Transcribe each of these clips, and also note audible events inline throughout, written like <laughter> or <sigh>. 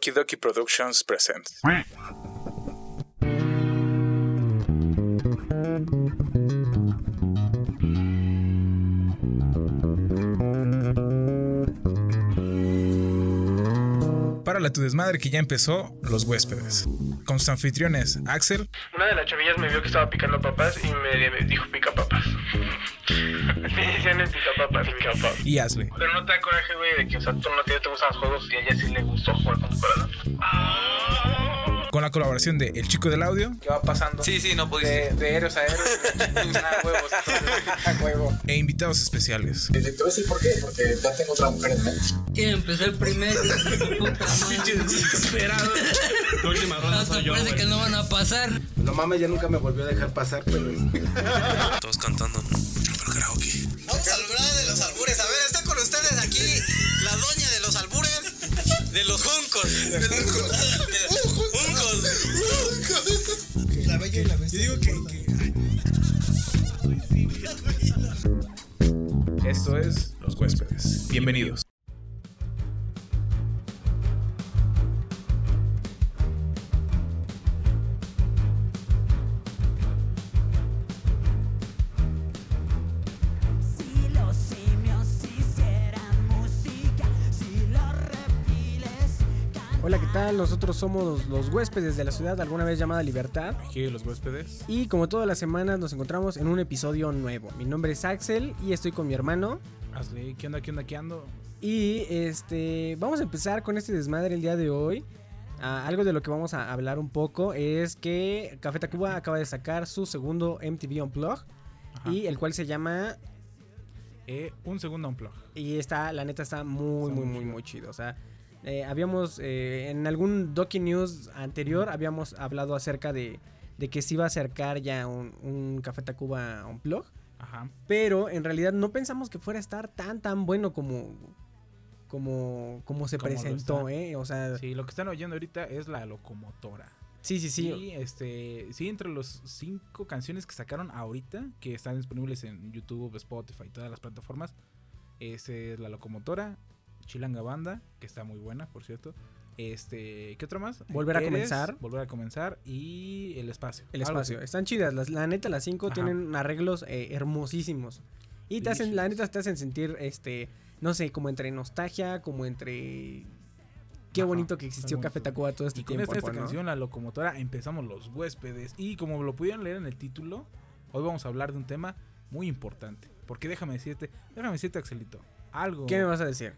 Okie Dokie Productions presents. Para tu desmadre que ya empezó, los huéspedes. Con sus anfitriones, Axel. Una de las chavillas me vio que estaba picando papas y me dijo pica papas. <laughs> Me decían el pica papas, pica papas. Y Ashley. Pero no te da coraje, güey, de que, o sea, tú no te, te gustan los juegos y a ella sí le gustó jugar con tu corazón. Con la colaboración de El Chico del Audio. ¿Qué va pasando? Sí, sí, no De, pudiste. de héroes a héroes. <laughs> Nada, huevos. A huevo. E invitados especiales. Te voy a decir por qué, porque ya tengo otra mujer en mente. Quiero empezar primero. <laughs> Puta madre. Desesperado. La última ronda Hasta soy yo, parece güey. que no van a pasar. No mames, ya nunca me volvió a dejar pasar, pero Todos cantando. Pero karaoke. Vamos a hablar de los albures. A ver, está con ustedes aquí la doña de los albures, de los juncos. De los juncos. La bella y la bestia. Yo digo que, Esto es Los Huéspedes. Bienvenidos. Hola, ¿qué tal? Nosotros somos los huéspedes de la ciudad, alguna vez llamada Libertad. Aquí los huéspedes. Y como todas las semanas nos encontramos en un episodio nuevo. Mi nombre es Axel y estoy con mi hermano. Ashley, ¿qué onda, qué onda, qué ando? Y este, vamos a empezar con este desmadre el día de hoy. Ah, algo de lo que vamos a hablar un poco es que Café Tacuba acaba de sacar su segundo MTV Unplugged. Ajá. Y el cual se llama Eh, un segundo unplug. Y está, la neta, está muy, Está muy, muy muy, chido. muy chido. O sea, eh, habíamos, eh, en algún Doki News anterior, habíamos hablado acerca de, de que se iba a acercar ya un, un Café Tacuba Unplug. Ajá. Pero en realidad no pensamos que fuera a estar tan, tan bueno como, como, como se Como presentó. ¿eh? O sea, sí, Sí, lo que están oyendo ahorita es la locomotora. sí, sí. Y este, sí, entre los cinco canciones que sacaron ahorita, que están disponibles en YouTube, Spotify y todas las plataformas, ese es La Locomotora, Chilanga Banda, que está muy buena, por cierto. Este, ¿qué otro más? Volver a comenzar. Volver a comenzar y El Espacio. El espacio. así. Están chidas. Las, la neta, las cinco Ajá. tienen arreglos eh, hermosísimos. Y te hacen, la neta, te hacen sentir, este, no sé, como entre nostalgia, como entre... Qué Ajá, bonito que existió Café. Tacuba todo este Y con tiempo. esta, esta ¿no? canción, La Locomotora, empezamos los huéspedes. Y como lo pudieron leer en el título, hoy vamos a hablar de un tema muy importante. Porque déjame decirte, déjame decirte, Axelito, algo. ¿Qué me vas a decir?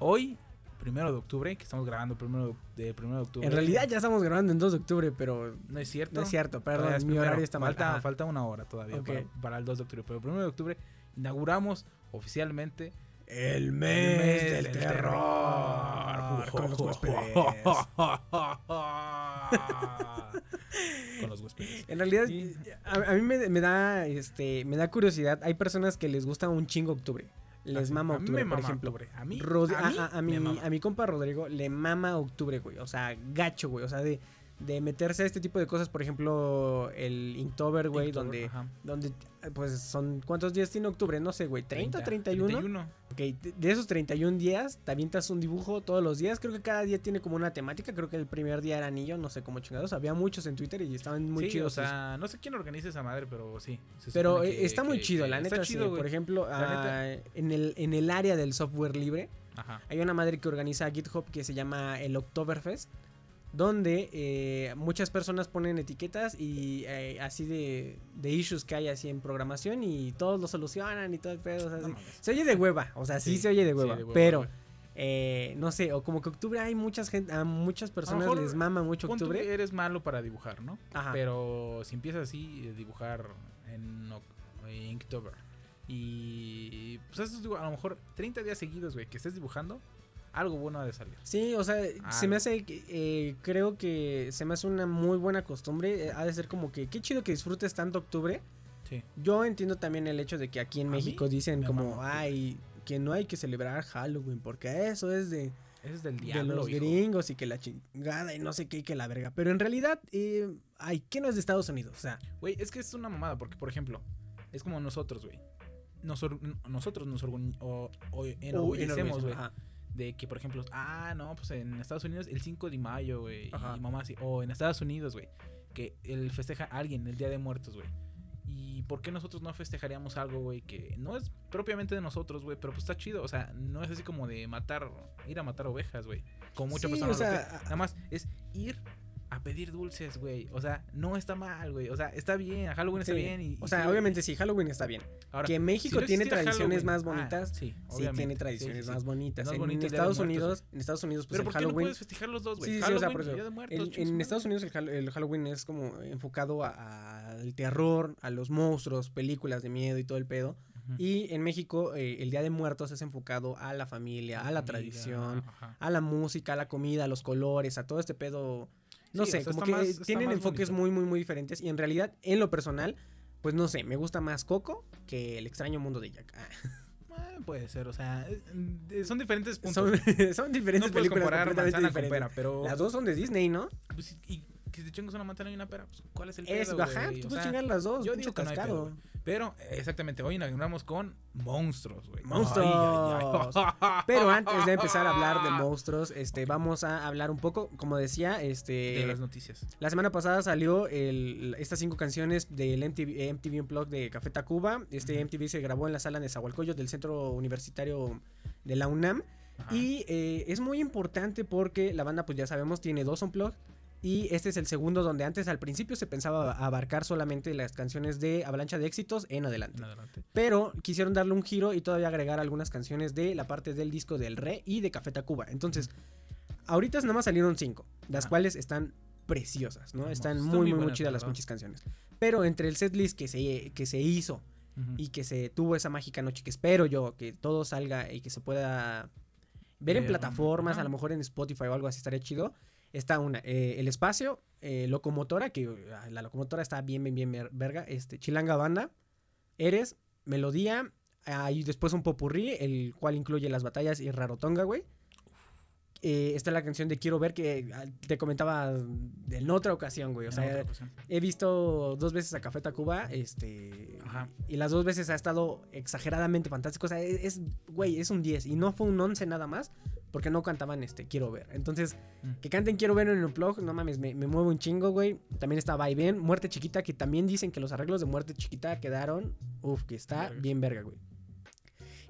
Hoy, primero de octubre, que estamos grabando primero de, primero de octubre. En realidad ya estamos grabando en 2 de octubre, pero no es cierto. no es cierto, perdón, mi primero. horario está mal. falta, una hora todavía para, para el 2 de octubre. Pero primero de octubre inauguramos oficialmente El mes mes del del terror. terror. Con los huéspedes. <laughs> con los huéspedes. En realidad, Sí. a, a mí me, me da este me da curiosidad. Hay personas que les gusta un chingo octubre. Les Así, mama a mí octubre, me por mama ejemplo. octubre. A mí- Rod- a mí a, a mi, a mi compa Rodrigo le mama octubre, güey. O sea, gacho, güey. O sea, de, de meterse a este tipo de cosas, por ejemplo, el Inktober, güey, Inktober, donde, ajá. donde, pues, son, ¿cuántos días tiene octubre? No sé, güey, ¿30, 31? 31. Ok, de- de esos 31 días, te avientas un dibujo todos los días. Creo que cada día tiene como una temática. Creo que el primer día era anillo, no sé cómo chingados. Había muchos en Twitter y estaban muy sí, chidos. O sea, no sé quién organiza esa madre, pero sí. pero eh, que- está muy que- chido, que la neta. sí. chido. Por ejemplo, en, el, en el área del software libre, Ajá. hay una madre que organiza GitHub que se llama el Oktoberfest. Donde eh, muchas personas ponen etiquetas y eh, así de, de issues que hay así en programación y todos lo solucionan y todo el pedo. o sea, No sí. mames. se oye de hueva, o sea, sí, Sí, se oye de sí, hueva. de hueva, pero, eh, no sé, o como que octubre hay muchas gente, a muchas personas les mama mucho octubre. eres malo para dibujar, ¿no? Ajá. Pero si empiezas así a dibujar en Inktober y pues eso digo, a lo mejor 30 días seguidos, güey, que estés dibujando, algo bueno ha de salir. Sí, o sea, se me hace, eh, creo que se me hace una muy buena costumbre. eh, ha de ser como que, qué chido que disfrutes tanto octubre. Sí. Yo entiendo también el hecho de que aquí en mí México dicen me como, ay, que no hay que celebrar Halloween porque eso es de, es del de diablo, los hijo. gringos y que la chingada y no sé qué y que la verga. Pero en realidad, eh, ay, ¿qué no es de Estados Unidos? O sea, Güey, es que es una mamada porque por ejemplo, es como nosotros, güey. Nos nosotros nos orgu- o- o enorgullecemos, güey, ajá. De que, por ejemplo, ah, no, pues en Estados Unidos el 5 de mayo, güey. Y mamá así. O en Estados Unidos, güey. Que él festeja a alguien el Día de Muertos, güey. ¿Y por qué nosotros no festejaríamos algo, güey, que no es propiamente de nosotros, güey, pero pues está chido? O sea, no es así como de matar, ir a matar ovejas, güey. Como muchas Sí, personas o lo sea. Nada más es ir a pedir dulces, güey. O sea, no está mal, güey. O sea, está bien, Halloween está Sí. bien. Y, O sea, sí, obviamente sí, Halloween está bien. Ahora, que si México no tiene tradiciones Halloween- más ah, bonitas. sí, sí, obviamente. tiene Sí, tradiciones sí, más sí. bonitas. Más En, el de Estados Muertos, Unidos, en Estados Unidos, pues Pero el ¿por qué no Halloween. puedes festejar los dos, güey? Sí, sí, sí, o sea, Halloween por eso. De Muertos, En, chingue en Estados. Unidos el, el Halloween es como enfocado a- al terror, a los monstruos, películas de miedo y todo el pedo. Y en México eh, el Día de Muertos es enfocado a la familia, a la tradición, ajá. a la música, a la comida, a los colores, a todo este pedo. No Sí, sé, o sea, como que más- tienen enfoques bonito. muy, muy, muy diferentes. Y en realidad, en lo personal, pues no sé, me gusta más Coco que el extraño mundo de Jack. Ah, Eh, puede ser, o sea, eh, eh, son diferentes puntos. son, <laughs> son diferentes no puedes películas comparar manzana con pera, pero... Las dos son de Disney, ¿no? pues, y que te chingas una manzana y una pera, pues, ¿cuál es el Es, pedo, ajá, güey? tú puedes chingar las dos. yo digo que no hay pedo, cascado. güey. Pero, exactamente, hoy inauguramos con monstruos, güey. Monstruos. Ay, ay, ay. Pero <laughs> antes de empezar a hablar de monstruos, este, vamos a hablar un poco, como decía, este, De las noticias. la semana pasada salió el- estas cinco canciones del MTV, MTV Unplugged de Café Tacuba. Este MTV se grabó en la sala de Zahualcoyot del Centro Universitario de la UNAM. Ajá. Y eh, es muy importante porque la banda, pues ya sabemos, tiene dos Unplugged. Y este es el segundo donde antes al principio se pensaba abarcar solamente las canciones de Avalancha de Éxitos en adelante. En adelante. Pero quisieron darle un giro y todavía agregar algunas canciones de la parte del disco del Re y de Café Tacuba. Entonces, ahorita nada más salieron cinco, las cuales están preciosas, ¿no? Están muy, muy muy, chidas la las pinches canciones. Pero entre el setlist que se, que se hizo y que se tuvo esa mágica noche, que espero yo que todo salga y que se pueda ver en plataformas, a lo mejor en Spotify o algo así estaría chido. Está una, eh, El Espacio, eh, Locomotora, que ah, la locomotora está bien, bien, bien ver- verga. Este, Chilanga Banda, Eres, Melodía, y después un popurrí, el cual incluye las batallas y Rarotonga, güey. Eh, está la canción de Quiero Ver que ah, te comentaba en otra ocasión, güey. O En sea, he visto dos veces a Café Tacuba, este, Ajá. y las dos veces ha estado exageradamente fantástico. O sea, es, es- güey, es un 10 y no fue un 11 nada más porque no cantaban este Quiero Ver. Entonces, Mm. que canten Quiero Ver en un blog, no mames, me, me mueve un chingo, güey. También está Vaivén, Muerte Chiquita, que también dicen que los arreglos de Muerte Chiquita quedaron, uf, que está bien verga, güey.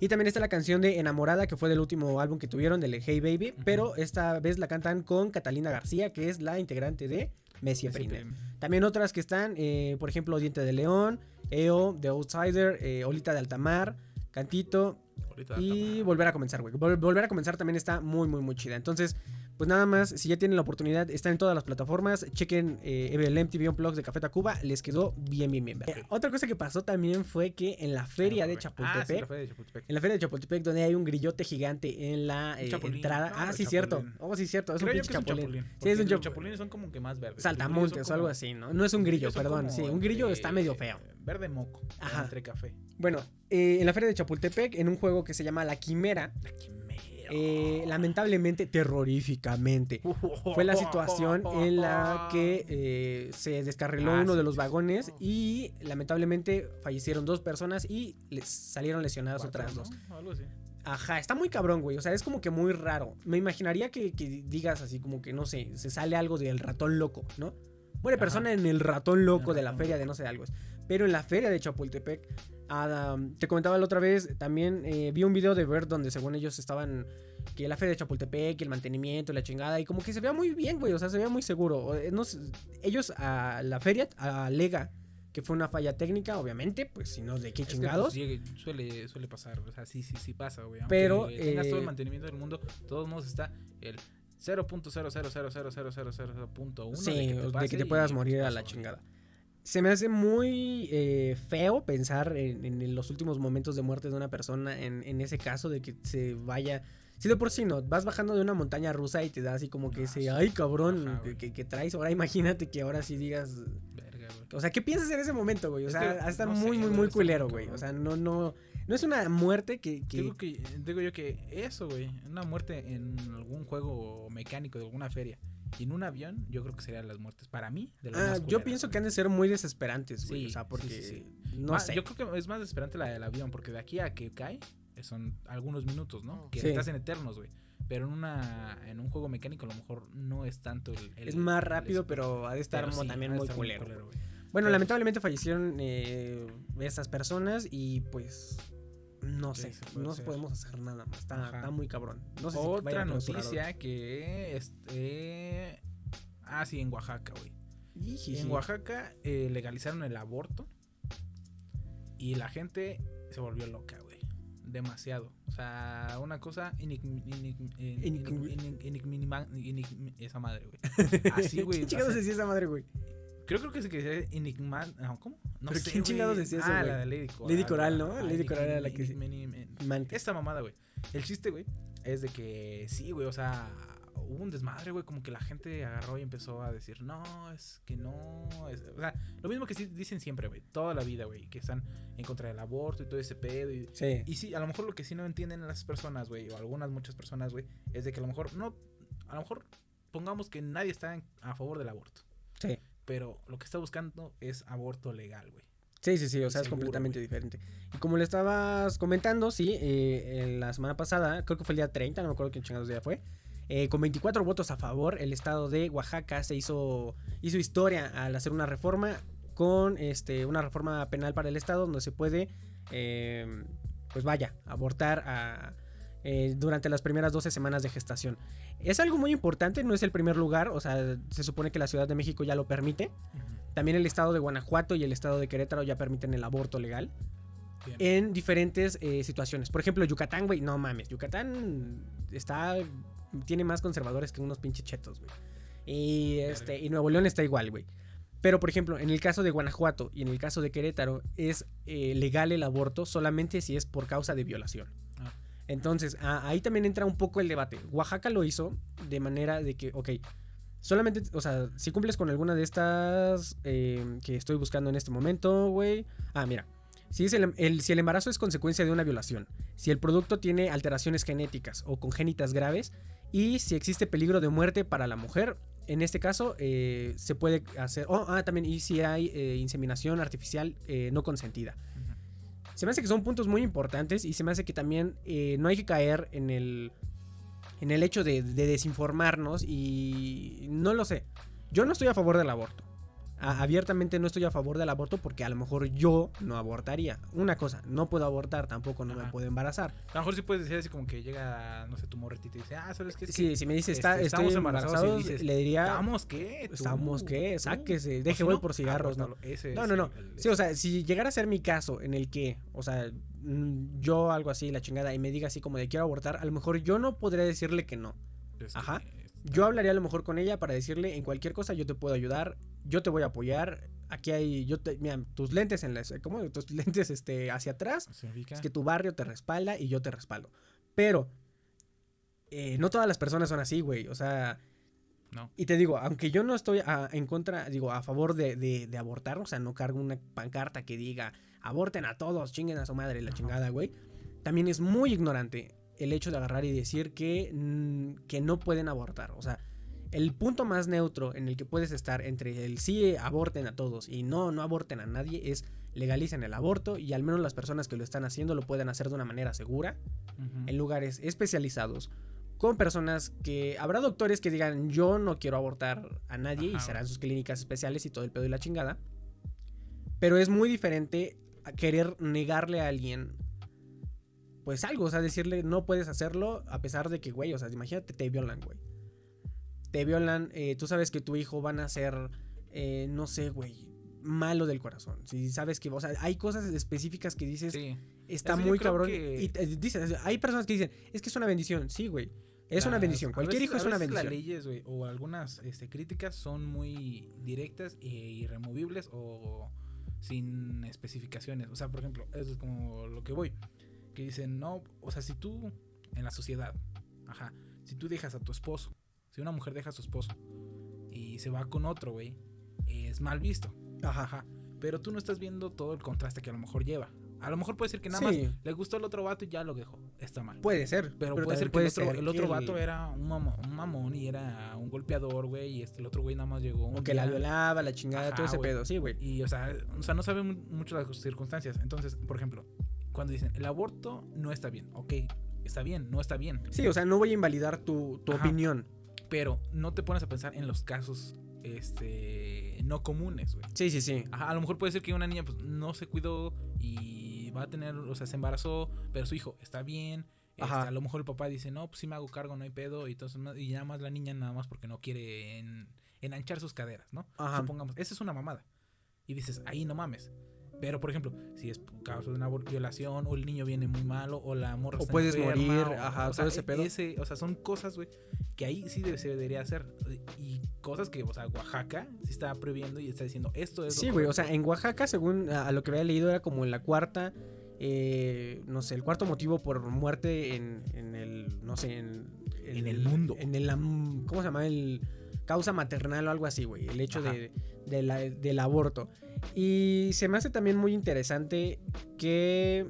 Y también está la canción de Enamorada, que fue del último álbum que tuvieron, del Hey Baby, pero esta vez la cantan con Catalina García, que es la integrante de Messi Prime. prim- También otras que están, eh, por ejemplo, Diente de León, EO, The Outsider, eh, Olita de Altamar, Cantito ahorita y Volver a comenzar, güey. Vol- Volver a comenzar también está muy, muy, muy chida. Entonces, pues nada más, si ya tienen la oportunidad, está en todas las plataformas. Chequen eh, el MTV Unplugged de Café Tacuba, les quedó bien, bien, bien. Eh, otra cosa que pasó también fue que en la feria de Ah, sí, Chapultepec, la feria de Chapultepec. en la feria de Chapultepec, donde hay un grillote gigante en la eh, entrada. No, ah, sí, cierto. chapulín. Oh, sí, cierto. Es Creo un pinche chapulín. chapulín. Sí, es un los chap- chapulines son como que más verdes. Saltamontes o algo así, ¿no? No es un grillo, perdón. Sí, un grillo está medio feo. Verde moco. Ajá. Entre café. Bueno, eh, en la feria de Chapultepec, en un juego que se llama La Quimera, La quimera. Eh, lamentablemente, terroríficamente, <laughs> fue la situación en la que eh, se descarriló Ah, uno sí, de los vagones y lamentablemente fallecieron dos personas y les salieron lesionadas Cuatro, otras dos. ¿no? Algo así. Ajá, está muy cabrón, güey. O sea, es como que muy raro. Me imaginaría que, que digas así como que, no sé, se sale algo del ratón loco, ¿no? Muere Ajá. persona en el ratón loco de la feria de no sé algo. Pero en la feria de Chapultepec, ah, te comentaba la otra vez, también eh, vi un video de Bert donde según ellos estaban, que la feria de Chapultepec, el mantenimiento, la chingada, y como que se veía muy bien, güey, o sea, se veía muy seguro. Eh, no sé, ellos a la feria alega que fue una falla técnica, obviamente, pues si no, ¿de qué Es que, chingados? pues, llegue- suele, suele pasar. O sea, sí, sí, sí pasa, güey. Pero, tengas todo eh, el mantenimiento del mundo, todos modos está el 0.0000000.1 Sí, de que te, de que te puedas morir a la chingada. Se me hace muy eh, feo pensar en, en los últimos momentos de muerte de una persona, en, en ese caso de que se vaya... Si de por sí no, vas bajando de una montaña rusa y te da así como que Ah, ese, sí. ay cabrón, Ajá, que, güey. que- que traes. Ahora imagínate que ahora sí digas... Verga, güey. O sea, ¿qué piensas en ese momento, güey? O Es sea, que, va a estar no muy, sé, muy, muy culero, güey. O sea, no, no... No es una muerte que... que- Digo, que, digo yo que eso, güey, una muerte en algún juego mecánico de alguna feria y en un avión, yo creo que serían las muertes para mí. De las Ah, más yo pienso que han de ser muy desesperantes, güey. Sí, o sea, porque... sí, sí. No Más- sé. Yo creo que es más desesperante la del avión, porque de aquí a que cae eh, son algunos minutos, ¿no? Que Sí. estás en eternos, güey. Pero en una en un juego mecánico a lo mejor no es tanto el... el- Es más rápido, pero ha de estar pero también ha de muy estar culero. güey. Bueno, Pero- lamentablemente fallecieron eh, estas personas y pues no ¿Qué sé, no hacer? podemos hacer nada más. Está, muy cabrón. No sé Otra noticia que este ah sí en Oaxaca, güey. En Oaxaca eh, legalizaron el aborto y la gente se volvió loca, güey. Demasiado. O sea, una cosa enigm- enigm- en- Enigm- enig- enigma- enigm- esa madre, güey. <laughs> Así, güey. ¿Quién o chingados sea, decía esa madre, güey? Creo, creo que se que enigma, no, ¿cómo? No ¿Pero sé, quién chingados decía eso, Ah, la de Lady Coral. Lady Coral. ¿no? Lady Coral era la que- esta mamada, güey. El chiste, güey, es de que sí, güey, o sea, hubo un desmadre, güey, como que la gente agarró y empezó a decir, no, es que no, es-". o sea, lo mismo que sí dicen siempre, güey, toda la vida, güey, que están en contra del aborto y todo ese pedo. Y, Sí. y sí, a lo mejor lo que sí no entienden las personas, güey, o algunas muchas personas, güey, es de que a lo mejor no, a lo mejor pongamos que nadie está en- a favor del aborto, Sí. Pero lo que está buscando es aborto legal, güey. Sí, sí, sí, o sea, es completamente diferente. Y como le estabas comentando, sí, eh, en la semana pasada, creo que fue el día 30, no me acuerdo qué chingados día fue, eh, con 24 votos a favor, el estado de Oaxaca se hizo, hizo historia al hacer una reforma con este, una reforma penal para el estado donde se puede, eh, pues vaya, abortar a, eh, durante las primeras 12 semanas de gestación. Es algo muy importante, no es el primer lugar, o sea, se supone que la Ciudad de México ya lo permite. También el estado de Guanajuato y el estado de Querétaro ya permiten el aborto legal Bien. en diferentes eh, situaciones. Por ejemplo, Yucatán, güey, no mames. Yucatán está. Tiene más conservadores que unos pinches chetos, güey. Y, este, y Nuevo León está igual, güey. Pero, por ejemplo, en el caso de Guanajuato y en el caso de Querétaro, es eh, legal el aborto solamente si es por causa de violación. Entonces, ahí también entra un poco el debate. Oaxaca lo hizo de manera de que, ok, solamente, o sea, si cumples con alguna de estas eh, que estoy buscando en este momento, güey. Ah, mira. Si, es el, el- si el embarazo es consecuencia de una violación, si el producto tiene alteraciones genéticas o congénitas graves y si existe peligro de muerte para la mujer, en este caso eh, se puede hacer... Oh, ah, también, y si hay eh, inseminación artificial eh, no consentida. Se me hace que son puntos muy importantes y se me hace que también eh, no hay que caer en el, en el hecho de, de desinformarnos y no lo sé. Yo no estoy a favor del aborto. A- abiertamente no estoy a favor del aborto porque a lo mejor yo no abortaría. Una cosa, no puedo abortar, tampoco no me puedo embarazar. A lo mejor sí puedes decir así como que llega, no sé, tu morrita y te dice, ah, ¿sabes qué? Es que Sí, si me dice, este, está, estamos estoy embarazados", dices, le diría, ¿Estamos qué? Tú, ¿Estamos qué? tú". Sáquese, O deje si voy no, por cigarros, ¿no? apórtalo. Ese No, no, no. el- el- Sí, o sea, si llegara a ser mi caso en el que, o sea, mm, yo algo así, la chingada, y me diga así como de quiero abortar, a lo mejor yo no podría decirle que no. este, Ajá. Yo hablaría a lo mejor con ella para decirle en cualquier cosa yo te puedo ayudar, yo te voy a apoyar. Aquí hay, yo te, mira, tus lentes en las, ¿cómo? Tus <laughs> lentes este, hacia atrás. Es que tu barrio te respalda y yo te respaldo. Pero eh, no todas las personas son así, güey. O sea, No. y te digo, aunque yo no estoy a- en contra, digo, a favor de, de- de abortar, o sea, no cargo una pancarta que diga aborten a todos, chinguen a su madre, la chingada, güey. También es muy ignorante el hecho de agarrar y decir que, mm, que no pueden abortar. O sea, el punto más neutro en el que puedes estar entre el sí aborten a todos y no, no aborten a nadie es legalicen el aborto y al menos las personas que lo están haciendo lo pueden hacer de una manera segura en lugares especializados con personas que habrá doctores que digan yo no quiero abortar a nadie y serán sus clínicas especiales y todo el pedo y la chingada. Pero es muy diferente a querer negarle a alguien pues algo, o sea, decirle no puedes hacerlo a pesar de que, güey, o sea, imagínate, te violan, güey. Te violan, eh, tú sabes que tu hijo van a ser, eh, no sé, güey, malo del corazón. Si sabes que, o sea, hay cosas específicas que dices, Sí. está Eso muy cabrón. que- Y dices, hay personas que dicen, es que es una bendición. Sí, güey. Es una bendición. Cualquier veces- hijo es una bendición. Las leyes, güey, o algunas este, críticas son muy directas e irremovibles o sin especificaciones. O sea, por ejemplo, eso es como lo que voy. Que dicen, no, o sea, si tú en la sociedad, ajá, si tú dejas a tu esposo, si una mujer deja a su esposo y se va con otro, güey, es mal visto. Ajá. Ajá. Pero tú no estás viendo todo el contraste que a lo mejor lleva. A lo mejor puede ser que nada Sí. más le gustó el otro vato y ya lo dejó. Está mal. Puede ser. Pero, puede ser que el otro, el otro vato era un mamón, un mamón y era un golpeador, güey. Y este, el otro güey nada más llegó. O que la violaba, la chingada, Ajá, todo ese pedo. Sí, güey. Y, o sea, o sea, no saben mu- mucho las circunstancias. Entonces, por ejemplo, cuando dicen el aborto no está bien, ok, está bien, no está bien. Sí, o sea, no voy a invalidar tu, tu opinión. Pero no te pones a pensar en los casos este no comunes, güey. Sí, sí, sí. Ajá, a lo mejor puede ser que una niña pues, no se cuidó y va a tener, o sea, se embarazó, pero su hijo está bien. este, a lo mejor el papá dice, no, pues sí me hago cargo, no hay pedo. Y, entonces, y nada más la niña, nada más porque no quiere en- enanchar sus caderas, ¿no? Ajá. Supongamos, esa es una mamada. Y dices, ahí no mames. Pero, por ejemplo, si es causa de una violación, o el niño viene muy malo, o la morra O está puedes enferma, morir, o- ajá, o sea, todo ese pedo. ese- o sea, son cosas, güey, que ahí sí debe- se debería hacer. Y cosas que, o sea, Oaxaca sí está previendo y está diciendo, esto es lo Sí, güey, o correcto". sea, en Oaxaca, según a, lo que había leído, era como en la cuarta, eh, no sé, el cuarto motivo por muerte en, en el, no sé, en, En el mundo. En el, ¿cómo se llama? El causa maternal o algo así, güey, el hecho de, de la- del aborto. Y se me hace también muy interesante que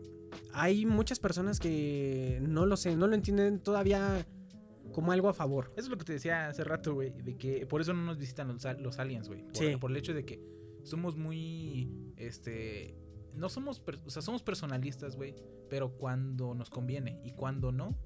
hay muchas personas que no lo sé, no lo entienden todavía como algo a favor. Eso es lo que te decía hace rato, güey, de que por eso no nos visitan los, al- los aliens, güey. Por, Sí. por el hecho de que somos muy, este, no somos, o sea, somos personalistas, güey, pero cuando nos conviene y cuando no,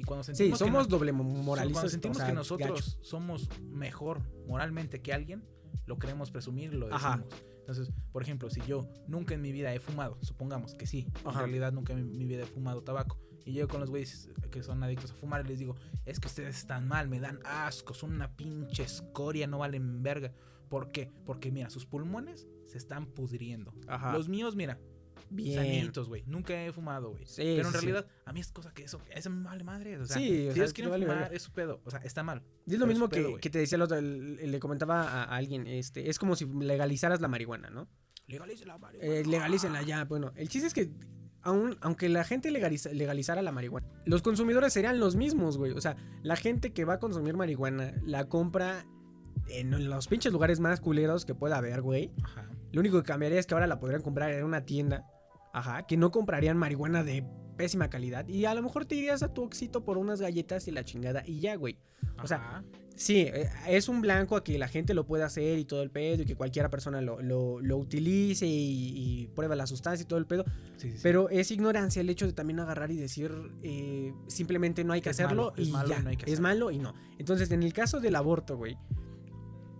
y cuando Sí, sentimos que somos no- doble Cuando moralistas. sentimos o sea, que nosotros gacho. somos mejor moralmente que alguien, lo queremos presumir, lo Ajá. decimos. Entonces, por ejemplo, si yo nunca en mi vida he fumado, supongamos que sí, en Ajá. realidad nunca en mi vida he fumado tabaco, y llego con los güeyes que son adictos a fumar y les digo, es que ustedes están mal, me dan asco, son una pinche escoria, no valen verga. ¿Por qué? Porque mira, sus pulmones se están pudriendo. Ajá. Los míos, mira, Bien. sanitos, güey. Nunca he fumado, güey. Sí, Pero en sí, sí. realidad, a mí es cosa que eso, eso me vale madre. O sea, Sí, o si ellos te quieren vale fumar, es su pedo. O sea, está mal. Y es lo mismo que, que te decía el otro, el- le comentaba a, a alguien, este, es como si legalizaras la marihuana, ¿no? Legalice la marihuana. Eh, legalícenla ya, bueno, el chiste es que aún, aunque la gente legaliza- legalizara la marihuana, los consumidores serían los mismos, güey. O sea, la gente que va a consumir marihuana la compra en los pinches lugares más culeros que pueda haber, güey. Ajá. Lo único que cambiaría es que ahora la podrían comprar en una tienda, ajá, que no comprarían marihuana de pésima calidad y a lo mejor te irías a tu Oxxito por unas galletas y la chingada y ya, güey. O sea, Ajá. Sí, eh, es un blanco a que la gente lo pueda hacer y todo el pedo y que cualquiera persona lo, lo- lo utilice y, y prueba la sustancia y todo el pedo. Sí, sí, sí. Pero es ignorancia el hecho de también agarrar y decir eh, simplemente no hay que Es hacerlo malo, es y malo ya. y no hay que es hacerlo. malo y no. Entonces, en el caso del aborto, güey.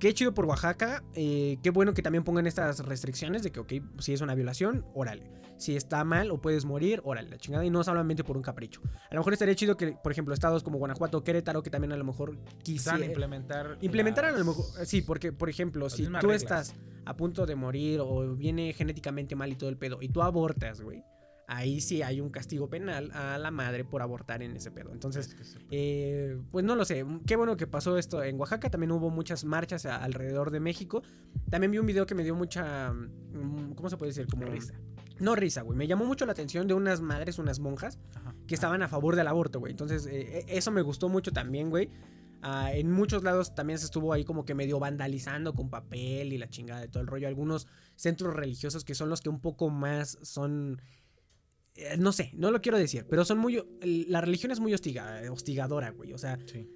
Qué chido por Oaxaca. eh, qué bueno que también pongan estas restricciones de que, ok, si es una violación, órale. Si está mal o puedes morir, órale, la chingada. Y no solamente por un capricho. A lo mejor estaría chido que, por ejemplo, estados como Guanajuato, Querétaro, que también a lo mejor Quisieran implementar. Implementaran a lo mejor. Sí, porque, por ejemplo, las si tú reglas. estás a punto de morir o viene genéticamente mal y todo el pedo y tú abortas, güey. Ahí sí hay un castigo penal a la madre por abortar en ese pedo. Entonces, Es que sí. eh, pues no lo sé. Qué bueno que pasó esto en Oaxaca. También hubo muchas marchas a- alrededor de México. También vi un video que me dio mucha. mm, ¿Cómo se puede decir? Como Risa. No risa, güey. Me llamó mucho la atención de unas madres, unas monjas, Ajá. que estaban a favor del aborto, güey. Entonces, eh, eh, eso me gustó mucho también, güey. Ah, en muchos lados también se estuvo ahí como que medio vandalizando con papel y la chingada de todo el rollo. Algunos centros religiosos que son los que un poco más son... eh, no sé, no lo quiero decir, pero son muy... La religión es muy hostiga- hostigadora, güey. O sea, Sí.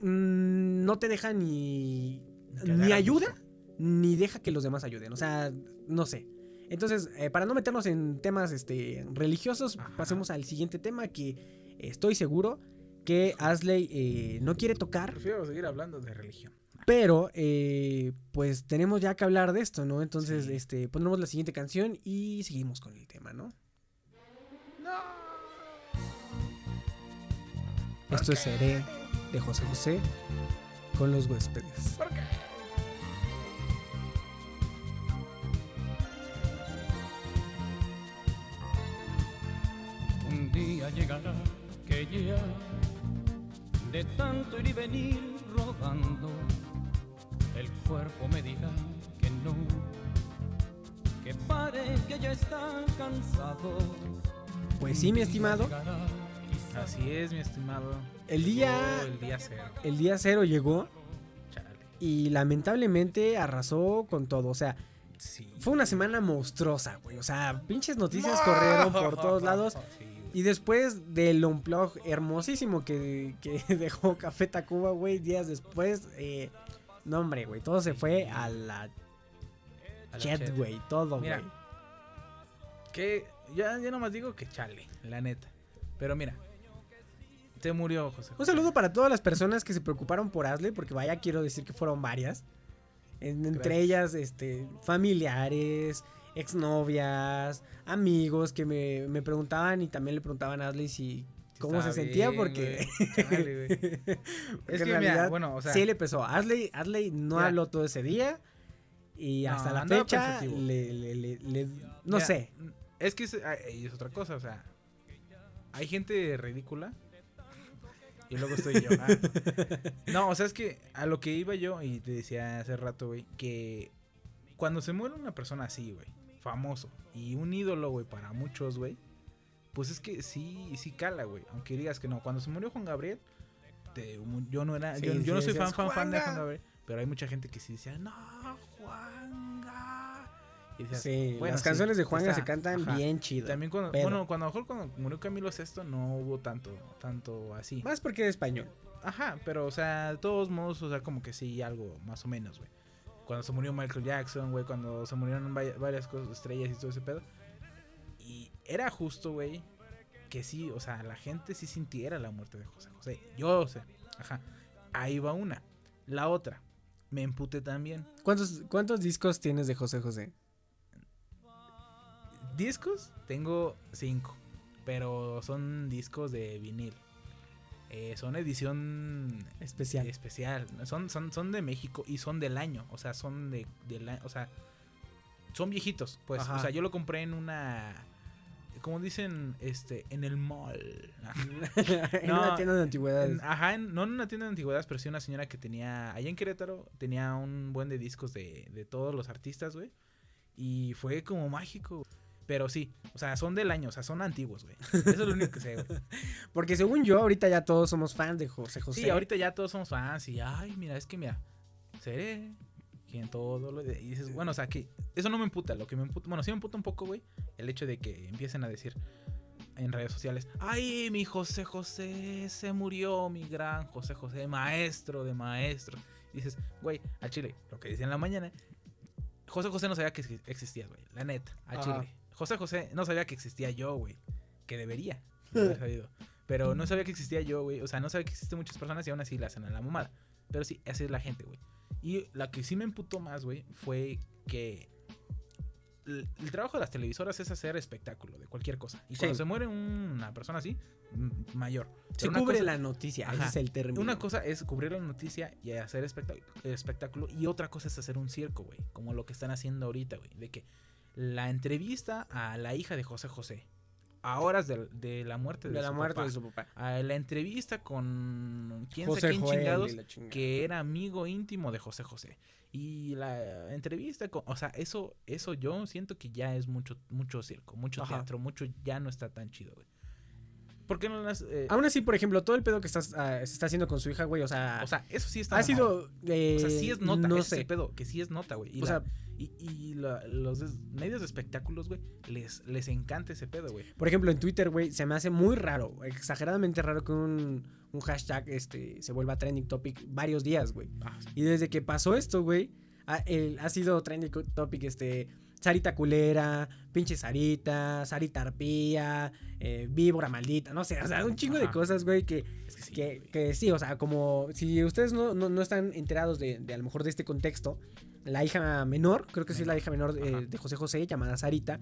mm, no te deja ni... Que Ni ayuda, gusto. ni deja que los demás ayuden. O sea, no sé. Entonces, eh, para no meternos en temas este, religiosos, Ajá. pasemos al siguiente tema que estoy seguro que Asley eh, no quiere tocar, Prefiero seguir hablando de religión. pero eh, pues tenemos ya que hablar de esto, ¿no? Entonces, Sí. este, pondremos la siguiente canción y seguimos con el tema, ¿no? Esto es Seré de José José con los huéspedes. Un día llegará que ya de tanto ir y venir rodando, el cuerpo me dirá que no, que pare, que ya está cansado. Pues sí, mi estimado, Así es, mi estimado. El día- El día cero. el día cero llegó Chale. y lamentablemente arrasó con todo. O sea, Sí. fue una semana monstruosa, güey. O sea, pinches noticias corrieron por todos lados. <laughs> Sí. Y después del unplug hermosísimo que, que <laughs> dejó Café Tacuba, güey, días después, eh, no hombre, güey, todo se fue a la A la chat, güey, todo, güey. Que ya, ya nomás digo que chale, la neta. Pero mira, Se murió José. Un saludo para todas las personas que se preocuparon por Ashley, porque vaya, quiero decir que fueron varias. En- entre ellas, este, familiares, exnovias, amigos que me, me preguntaban y también le preguntaban a Ashley si cómo se sentía, porque. <laughs> Chale, porque Es en que, mira, realidad bueno, o sea, sí le pesó. Ashley, Ashley no Mira. habló todo ese día y No, hasta la fecha le, le- le- le- no Mira, sé. Es que es, ah, es otra cosa, o sea, hay gente ridícula y luego estoy yo. ah. <laughs> No, o sea, es que a lo que iba yo y te decía hace rato, güey, que cuando se muere una persona así, güey, famoso y un ídolo, güey, para muchos, güey, pues es que sí, sí cala, güey, aunque digas que no. Cuando se murió Juan Gabriel, te- yo no era, Sí, yo, yo sí no soy fan, fan, fan de Juan. Gabriel, pero hay mucha gente que sí decía, no, Juanga. Y decías, Sí, bueno, las sí, canciones de Juanga está, se cantan ajá. bien chido. También cuando, Pero- bueno, cuando a lo mejor cuando murió Camilo Sesto no hubo tanto, tanto así. Más porque era español. Ajá, pero o sea, de todos modos, o sea, como que sí, algo más o menos, güey. Cuando se murió Michael Jackson, güey, cuando se murieron varias cosas, estrellas y todo ese pedo. Y era justo, güey, que sí, o sea, la gente sí sintiera la muerte de José José. Yo sé, ajá. Ahí va una. La otra, me emputé también. ¿Cuántos, ¿Cuántos discos tienes de José José? Discos, tengo cinco, pero son discos de vinil. Eh, son edición Especial. especial. Son, son, son de México y son del año. O sea, son de, del año. O sea, son viejitos. Pues, Ajá. o sea, yo lo compré en una. Como dicen, este, en el mall. <laughs> en No, una tienda de antigüedades. En- ajá, en- no en una tienda de antigüedades, pero sí una señora que tenía, allá en Querétaro, tenía un buen de discos de, de todos los artistas, güey. Y fue como mágico. Pero sí, o sea, son del año, o sea, son antiguos, güey. <laughs> Eso es lo único que sé, güey. Porque según yo, ahorita ya todos somos fans de José José. Sí, ahorita ya todos somos fans y, ay, mira, es que mira, seré quien todo lo... de- Y dices, bueno, o sea, que eso no me emputa, lo que me emputa, bueno, sí me emputa un poco, güey, el hecho de que empiecen a decir en redes sociales, ay, mi José José se murió, mi gran José José, maestro de maestros. Y dices, güey, a Chile, lo que decía en la mañana, José José no sabía que ex- existías, güey, la neta, a Ajá. Chile. José José no sabía que existía yo, güey, que debería haber <laughs> sabido. Pero no sabía que existía yo, güey. O sea, no sabía que existen muchas personas y aún así le hacen a la mamada. Pero sí, así es la gente, güey. Y la que sí me emputó más, güey, fue que el, el trabajo de las televisoras es hacer espectáculo de cualquier cosa. Y cuando se muere una persona así, mayor. Se Pero cubre cosa- la noticia, ese Ajá. es el término. Una cosa es cubrir la noticia y hacer espectáculo, espectáculo y otra cosa es hacer un circo, güey. Como lo que están haciendo ahorita, güey. De que la entrevista a la hija de José José, a horas de, de la muerte de, de la su muerte papá, de su papá. a la entrevista con quién José quién Joel chingados que era amigo íntimo de José José. Y la entrevista con, o sea eso eso yo siento que ya es mucho mucho circo mucho Ajá. teatro mucho ya no está tan chido güey. ¿por qué no las eh, Aún así, por ejemplo, todo el pedo que estás, ah, se está haciendo con su hija, güey, o sea, o sea eso sí está ha sido... eh, o sea sí es nota no ese sé. pedo que sí es nota güey. Y O la- sea, y, y la- los medios de espectáculos güey les les encanta ese pedo güey por ejemplo, en Twitter, güey, se me hace muy raro, exageradamente raro que un, un hashtag este, se vuelva trending topic varios días, güey. Ah, Y desde que pasó esto, güey, ha, ha sido trending topic, este, Sarita culera, pinche Sarita, Sarita arpía, eh, víbora maldita, no sé, o sea, un chingo de cosas, güey, que, es que sí, que, güey. que sí, o sea, como si ustedes no, no, no están enterados de, de a lo mejor de este contexto, la hija menor, creo que sí es la hija menor eh, de José José, llamada Sarita,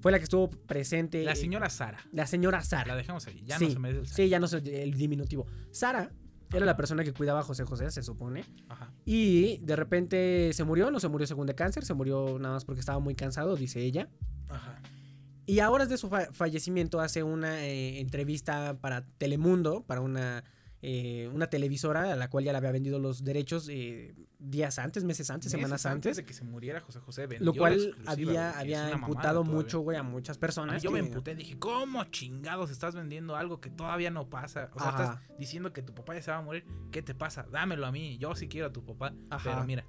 fue la que estuvo presente. la señora Sara la señora la Sara. dejamos ahí ya sí, no se me el sí, ya no sé el diminutivo. Sara era la persona que cuidaba a José José, se supone. Ajá. Y de repente se murió, no se murió según de cáncer, se murió nada más porque estaba muy cansado, dice ella. Ajá. Y a horas de su fa- fallecimiento hace una eh, entrevista para Telemundo, para una, eh, una televisora a la cual ya le había vendido los derechos eh, días antes, meses antes, Meses semanas antes. de que se muriera José José vendió Lo cual había, había imputado mucho, güey, a muchas personas. yo me emputé, dije, ¿cómo chingados estás vendiendo algo que todavía no pasa? O sea, Ajá. estás diciendo que tu papá ya se va a morir, ¿qué te pasa? Dámelo a mí, yo sí quiero a tu papá, Ajá. pero mira,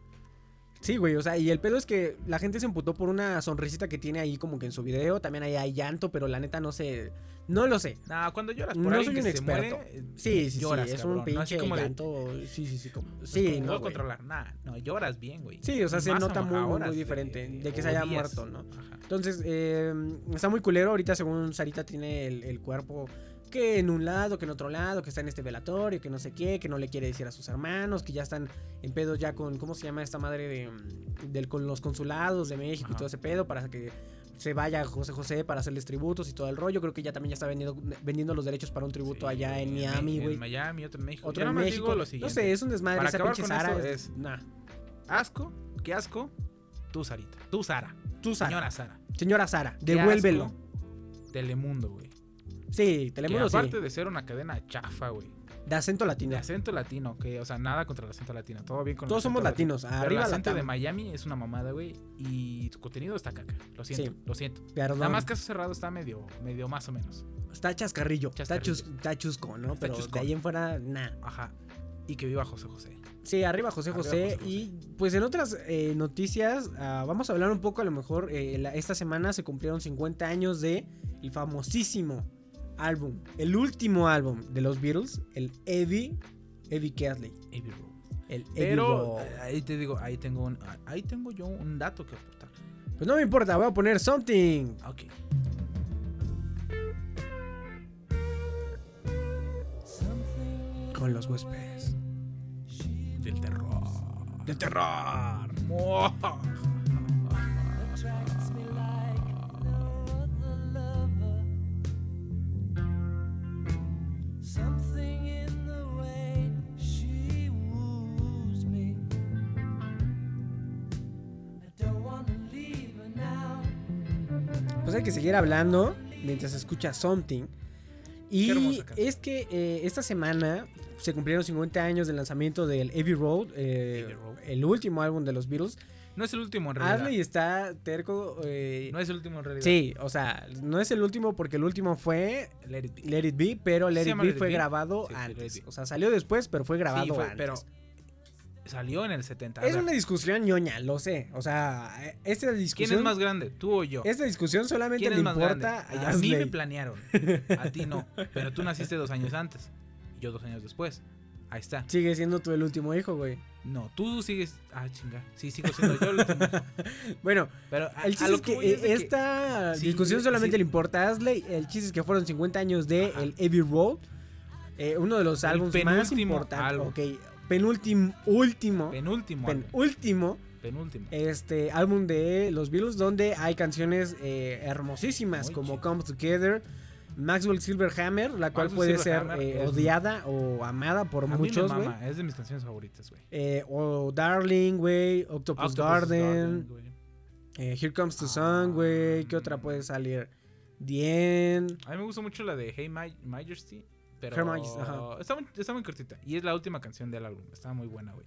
Sí, güey, o sea, y el pedo es que la gente se emputó por una sonrisita que tiene ahí como que en su video, también ahí hay llanto, pero la neta no sé, no lo sé. nada, cuando lloras por No soy que un se experto. muere, eh, Sí, sí, lloras, sí, es cabrón, un ¿no? Pinche como de- llanto, sí, sí, sí, como, pues, sí, como, no, puedo controlar, nada, no, lloras bien, güey. Sí, o sea, se nota muy, muy, diferente de, que se haya días. muerto, ¿no? Ajá. Entonces, eh, está muy culero. Ahorita, según Sarita, tiene el, el cuerpo que en un lado, que en otro lado, que está en este velatorio, que no sé qué, que no le quiere decir a sus hermanos, que ya están en pedos ya con, ¿cómo se llama esta madre de, mm, del, con los consulados de México y todo ese pedo para que se vaya José José para hacerles tributos y todo el rollo. Creo que ya también ya está vendiendo, vendiendo los derechos para un tributo Sí, allá en güey, Miami, En güey. Miami, otro en México. Otro Yo en México. lo no sé, es un desmadre. Para esa acabar con Sara es- nah. Asco, qué asco. Tú, Sarita. Tú, Sara. Tú, Sara. Señora Sara. Señora Sara, devuélvelo. Telemundo, güey. Sí, Que Telemundo sí. aparte de ser una cadena chafa, güey. De acento De latino. acento latino, que, o sea, nada contra el acento latino. Todo bien con el Todos somos latino. latinos. Pero Arriba el acento la de Miami es una mamada, güey. Y su contenido está caca. Lo siento, Sí. lo siento. Perdón. Nada más caso cerrado está medio, medio más o menos. Está chascarrillo. Está, Chascarrillo. chus- está chusco, ¿no? Está Pero chuscón. de ahí en fuera, nah. Ajá. Y que viva José José. Sí, arriba José Arriba José. Y pues en otras eh, noticias, ah, vamos a hablar un poco, a lo mejor, eh, la- esta semana se cumplieron 50 años de el famosísimo álbum, el último álbum de los Beatles, el Eddie, Eddie Casley. Abbey Road. El Eddie Pero Road. ahí te digo, ahí tengo, un- ahí tengo yo un dato que aportar. Pues no me importa, voy a poner Something. Ok. Con los huéspedes. Del terror. Del terror. Something Pues hay que seguir hablando mientras escucha Something. Y es que eh, esta semana se cumplieron 50 años del lanzamiento del Abbey Road, eh, Abbey Road. el último álbum de los Beatles. No es el último en realidad. Arley está terco. eh, No es el último en realidad. sí, o sea, no es el último porque el último fue Let it be. Let It Be, pero Let ¿Se It Be fue grabado Sí, antes. O sea, salió después, pero fue grabado Sí, fue, antes. pero salió en el 70. A es una discusión ñoña, lo sé. O sea, eh, esta discusión. ¿Quién es más grande? ¿Tú o yo? Esta discusión solamente ¿Quién le más grande? importa A, a mí me planearon. <laughs> A ti no. Pero tú naciste dos años antes. Y yo dos años después. Ahí está. Sigue siendo tú el último hijo, güey. No, tú sigues. Ah, chinga. Sí, sigo siendo yo el último. hijo. <laughs> Bueno, Pero a, el a chiste lo es que, es esta discusión sí, solamente sí. le importa a Asley. El chiste es que fueron 50 años de Ajá. el Abbey Road. eh, uno de los álbumes más importantes. álbum. Penúltimo, último. Penúltimo. álbum. penúltimo Penúltimo. este álbum de los Beatles donde hay canciones eh, hermosísimas Muy como chido. Come Together, Maxwell Silverhammer, la cual Maxwell puede ser eh, odiada o amada por a muchos, güey. Es de mis canciones favoritas, güey. Eh, o Darling, güey, Octopus, Octopus Garden, eh, Here Comes the Sun, güey, ¿qué otra puede salir? Dien, A mí me gusta mucho la de Hey My- Majesty. Pero ajá. Está, muy, está muy cortita. Y es la última canción del álbum. Está muy buena, güey.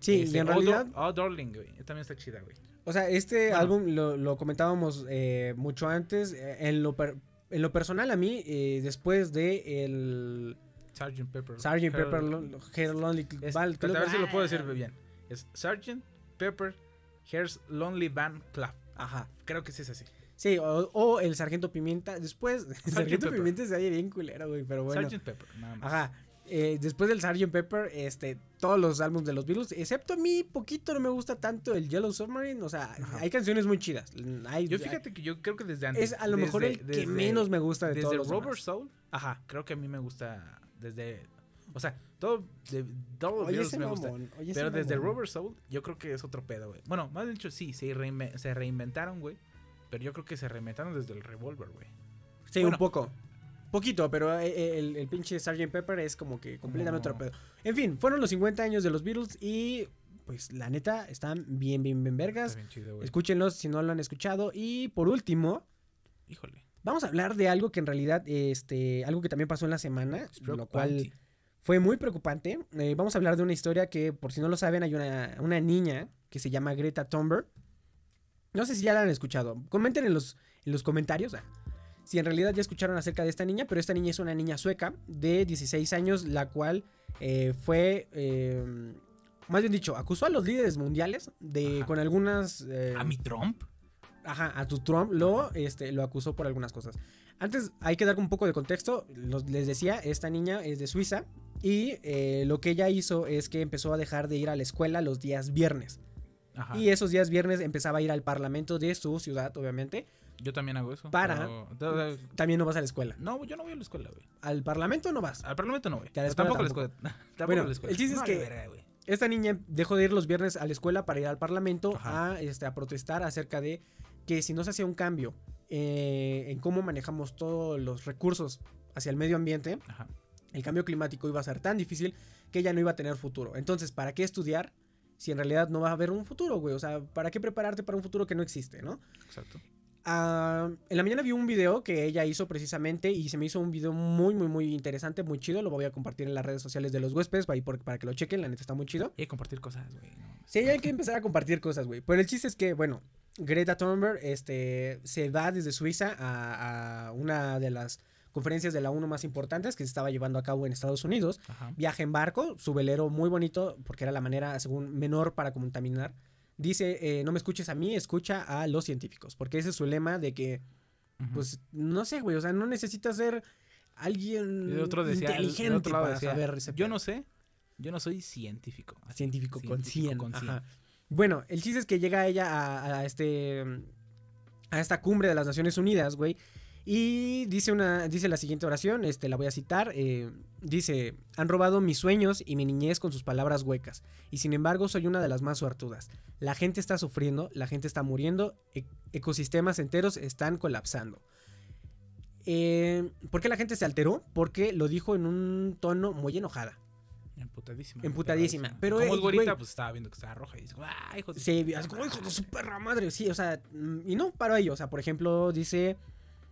sí, Este, y en Oh, realidad, Oh, Darling, güey. También está chida, güey. o sea, este Bueno. álbum lo, lo comentábamos eh, mucho antes, eh, en lo, per- en lo personal a mí, eh, después de el Sgt. Pepper. Sgt. Pepper, Her Lonely Es- espérate, a ver si lo puedo decir Ah. bien. Es Sgt. Pepper Here's Lonely Band Club. Ajá. Creo que sí es así. Sí, o, o el Sargento Pimienta. Después, <laughs> el Sargento Pepper. Pimienta se oye bien culero, güey, pero bueno. Sgt. Pepper, nada más. Ajá. Eh, después del Sgt. Pepper, este, todos los álbumes de los Beatles, excepto a mí, poquito no me gusta tanto el Yellow Submarine. O sea, Ajá. hay canciones muy chidas. Hay- Yo fíjate que yo creo que desde antes. es a lo mejor el desde- que menos me gusta de Desde todos los Rubber demás. Soul, Ajá. creo que a mí me gusta desde. O sea, todo. De, todo Oye, Beatles me gusta. Pero desde. Rubber Soul, yo creo que es otro pedo, güey. Bueno, más dicho, sí, se, reinve- se reinventaron, güey. Pero yo creo que se reinventaron desde el Revolver, güey. Sí, Bueno. un poco. Poquito, pero eh, eh, el, el pinche Sgt. Pepper es como que completamente otro pedo. En fin, fueron los 50 años de los Beatles y pues la neta están bien, bien, bien vergas. Bien chido. Escúchenlos si no lo han escuchado. Y por último, Híjole. vamos a hablar de algo que en realidad, este, algo que también pasó en la semana, lo cual fue muy preocupante. Eh, vamos a hablar de una historia que, por si no lo saben, hay una, una niña que se llama Greta Thunberg. No sé si ya la han escuchado. Comenten en los, en los comentarios ah, si en realidad ya escucharon acerca de esta niña, pero esta niña es una niña sueca de 16 años, la cual eh, fue, eh, más bien dicho, acusó a los líderes mundiales de Ajá. con algunas... eh, ¿A mi Trump? Ajá, a tu Trump lo, este, lo acusó por algunas cosas. Antes hay que dar un poco de contexto. Los- les decía, esta niña es de Suiza y eh, lo que ella hizo es que empezó a dejar de ir a la escuela los días viernes. Ajá. Y esos días viernes empezaba a ir al parlamento de su ciudad, obviamente, Yo también hago eso. Para- pero- También no vas a la escuela. No, yo no voy a la escuela, güey. Al parlamento no vas. Al parlamento no voy. A la tampoco a la tampoco. escuela. <laughs> Tampoco Bueno, la escuela. el chiste es que-. Esta niña dejó de ir los viernes a la escuela para ir al parlamento Ajá. a, este, a protestar acerca de que si no se hacía un cambio eh, en cómo manejamos todos los recursos hacia el medio ambiente, Ajá. el cambio climático iba a ser tan difícil que ella no iba a tener futuro. Entonces, ¿para qué estudiar si en realidad no va a haber un futuro, güey? O sea, ¿para qué prepararte para un futuro que no existe, no? Exacto. Ah, en la mañana vi un video que ella hizo precisamente y se me hizo un video muy, muy, muy interesante, muy chido. Lo voy a compartir en las redes sociales de los huéspedes para, para que lo chequen, la neta está muy chido. Y hay que compartir cosas, güey. no. Sí, hay que empezar a compartir cosas, güey. Pero el chiste es que, bueno, Greta Thunberg este, se va desde Suiza a, a una de las conferencias de la ONU más importantes que se estaba llevando a cabo en Estados Unidos. Ajá. Viaja en barco, su velero muy bonito, porque era la manera, según, menor para contaminar. Dice, eh, no me escuches a mí, escucha a los científicos, porque ese es su lema de que, pues, no sé, güey, o sea, no necesitas ser alguien otro decía, inteligente otro para decía, saber ese Yo pedo". no sé, yo no soy científico. Así, científico, con 100. con cien. ajá. Bueno, el chiste es que llega ella a, a este a esta cumbre de las Naciones Unidas, güey. Y dice una dice la siguiente oración, este la voy a citar, eh, dice, "Han robado mis sueños y mi niñez con sus palabras huecas, y sin embargo soy una de las más suertudas. La gente está sufriendo, la gente está muriendo, e- ecosistemas enteros están colapsando." Eh, ¿Por qué la gente se alteró? Porque lo dijo en un tono muy enojada. Emputadísima. Emputadísima, pero, Como eh, es güerita, pues estaba viendo que estaba roja y dice, ¡ah, hijo de Sí, su así como, puta hijo de su madre". perra madre, sí, o sea, mm, y no para ello, o sea, por ejemplo, dice,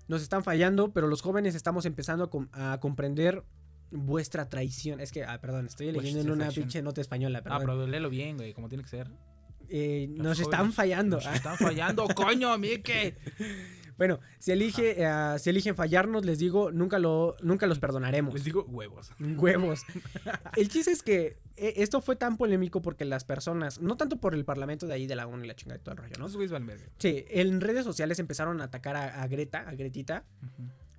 nos están fallando, pero los jóvenes estamos empezando a, com- a comprender vuestra traición. Es que, ah, perdón, estoy leyendo en una pinche nota española, Ah, perdón. pero léelo bien, güey, como tiene que ser. Eh, nos están fallando. Nos están fallando, <laughs> coño, Mike. Bueno, si elige, eh, si eligen fallarnos, les digo, nunca lo, nunca los perdonaremos. Les digo huevos. <laughs> Huevos. El chiste es que eh, esto fue tan polémico porque las personas, no tanto por el parlamento de ahí de la ONU y la chingada y todo el rollo, ¿no? Güeyes verga. Sí, en redes sociales empezaron a atacar a, a Greta, a Gretita,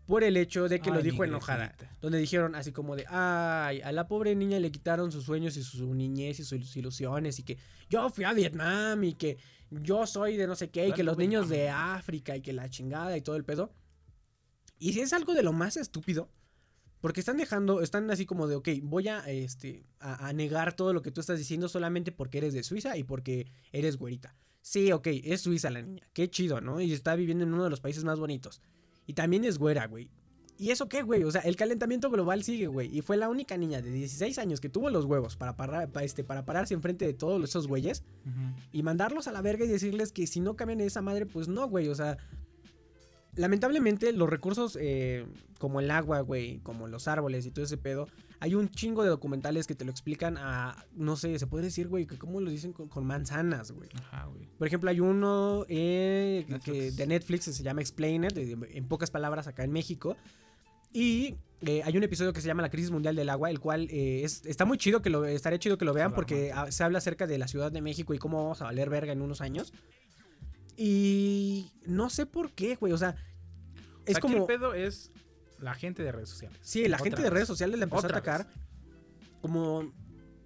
por el hecho de que lo Ay, dijo enojada. Donde dijeron así como de, ay, a la pobre niña le quitaron sus sueños y su niñez y sus ilusiones y que yo fui a Vietnam y que yo soy de no sé qué y que los niños de África y que la chingada y todo el pedo. Y si es algo de lo más estúpido, porque están dejando, están así como de, ok, voy a, este, a, a negar todo lo que tú estás diciendo solamente porque eres de Suiza y porque eres güerita. Sí, ok, es Suiza la niña, qué chido, ¿no? Y está viviendo en uno de los países más bonitos. Y también es güera, güey. ¿Y eso qué, güey? O sea, el calentamiento global sigue, güey. Y fue la única niña de 16 años que tuvo los huevos para, parar, para, este, para pararse enfrente de todos esos güeyes y mandarlos a la verga y decirles que si no cambian esa madre, pues no, güey. O sea, lamentablemente los recursos eh, como el agua, güey, como los árboles y todo ese pedo, hay un chingo de documentales que te lo explican a, no sé, se puede decir, güey, que cómo lo dicen con, con manzanas, güey. Ajá, güey. Por ejemplo, hay uno eh, que de Netflix que se llama Explain It, de- en pocas palabras acá en México. Y eh, hay un episodio que se llama La crisis mundial del agua, el cual eh, es- está muy chido que lo estaría chido que lo vean porque se habla acerca de la Ciudad de México y cómo vamos a valer verga en unos años. Y no sé por qué, güey, o sea, es Aquí como el pedo es la gente de redes sociales. Sí, la Otra gente de redes sociales le empezó a atacar vez. como,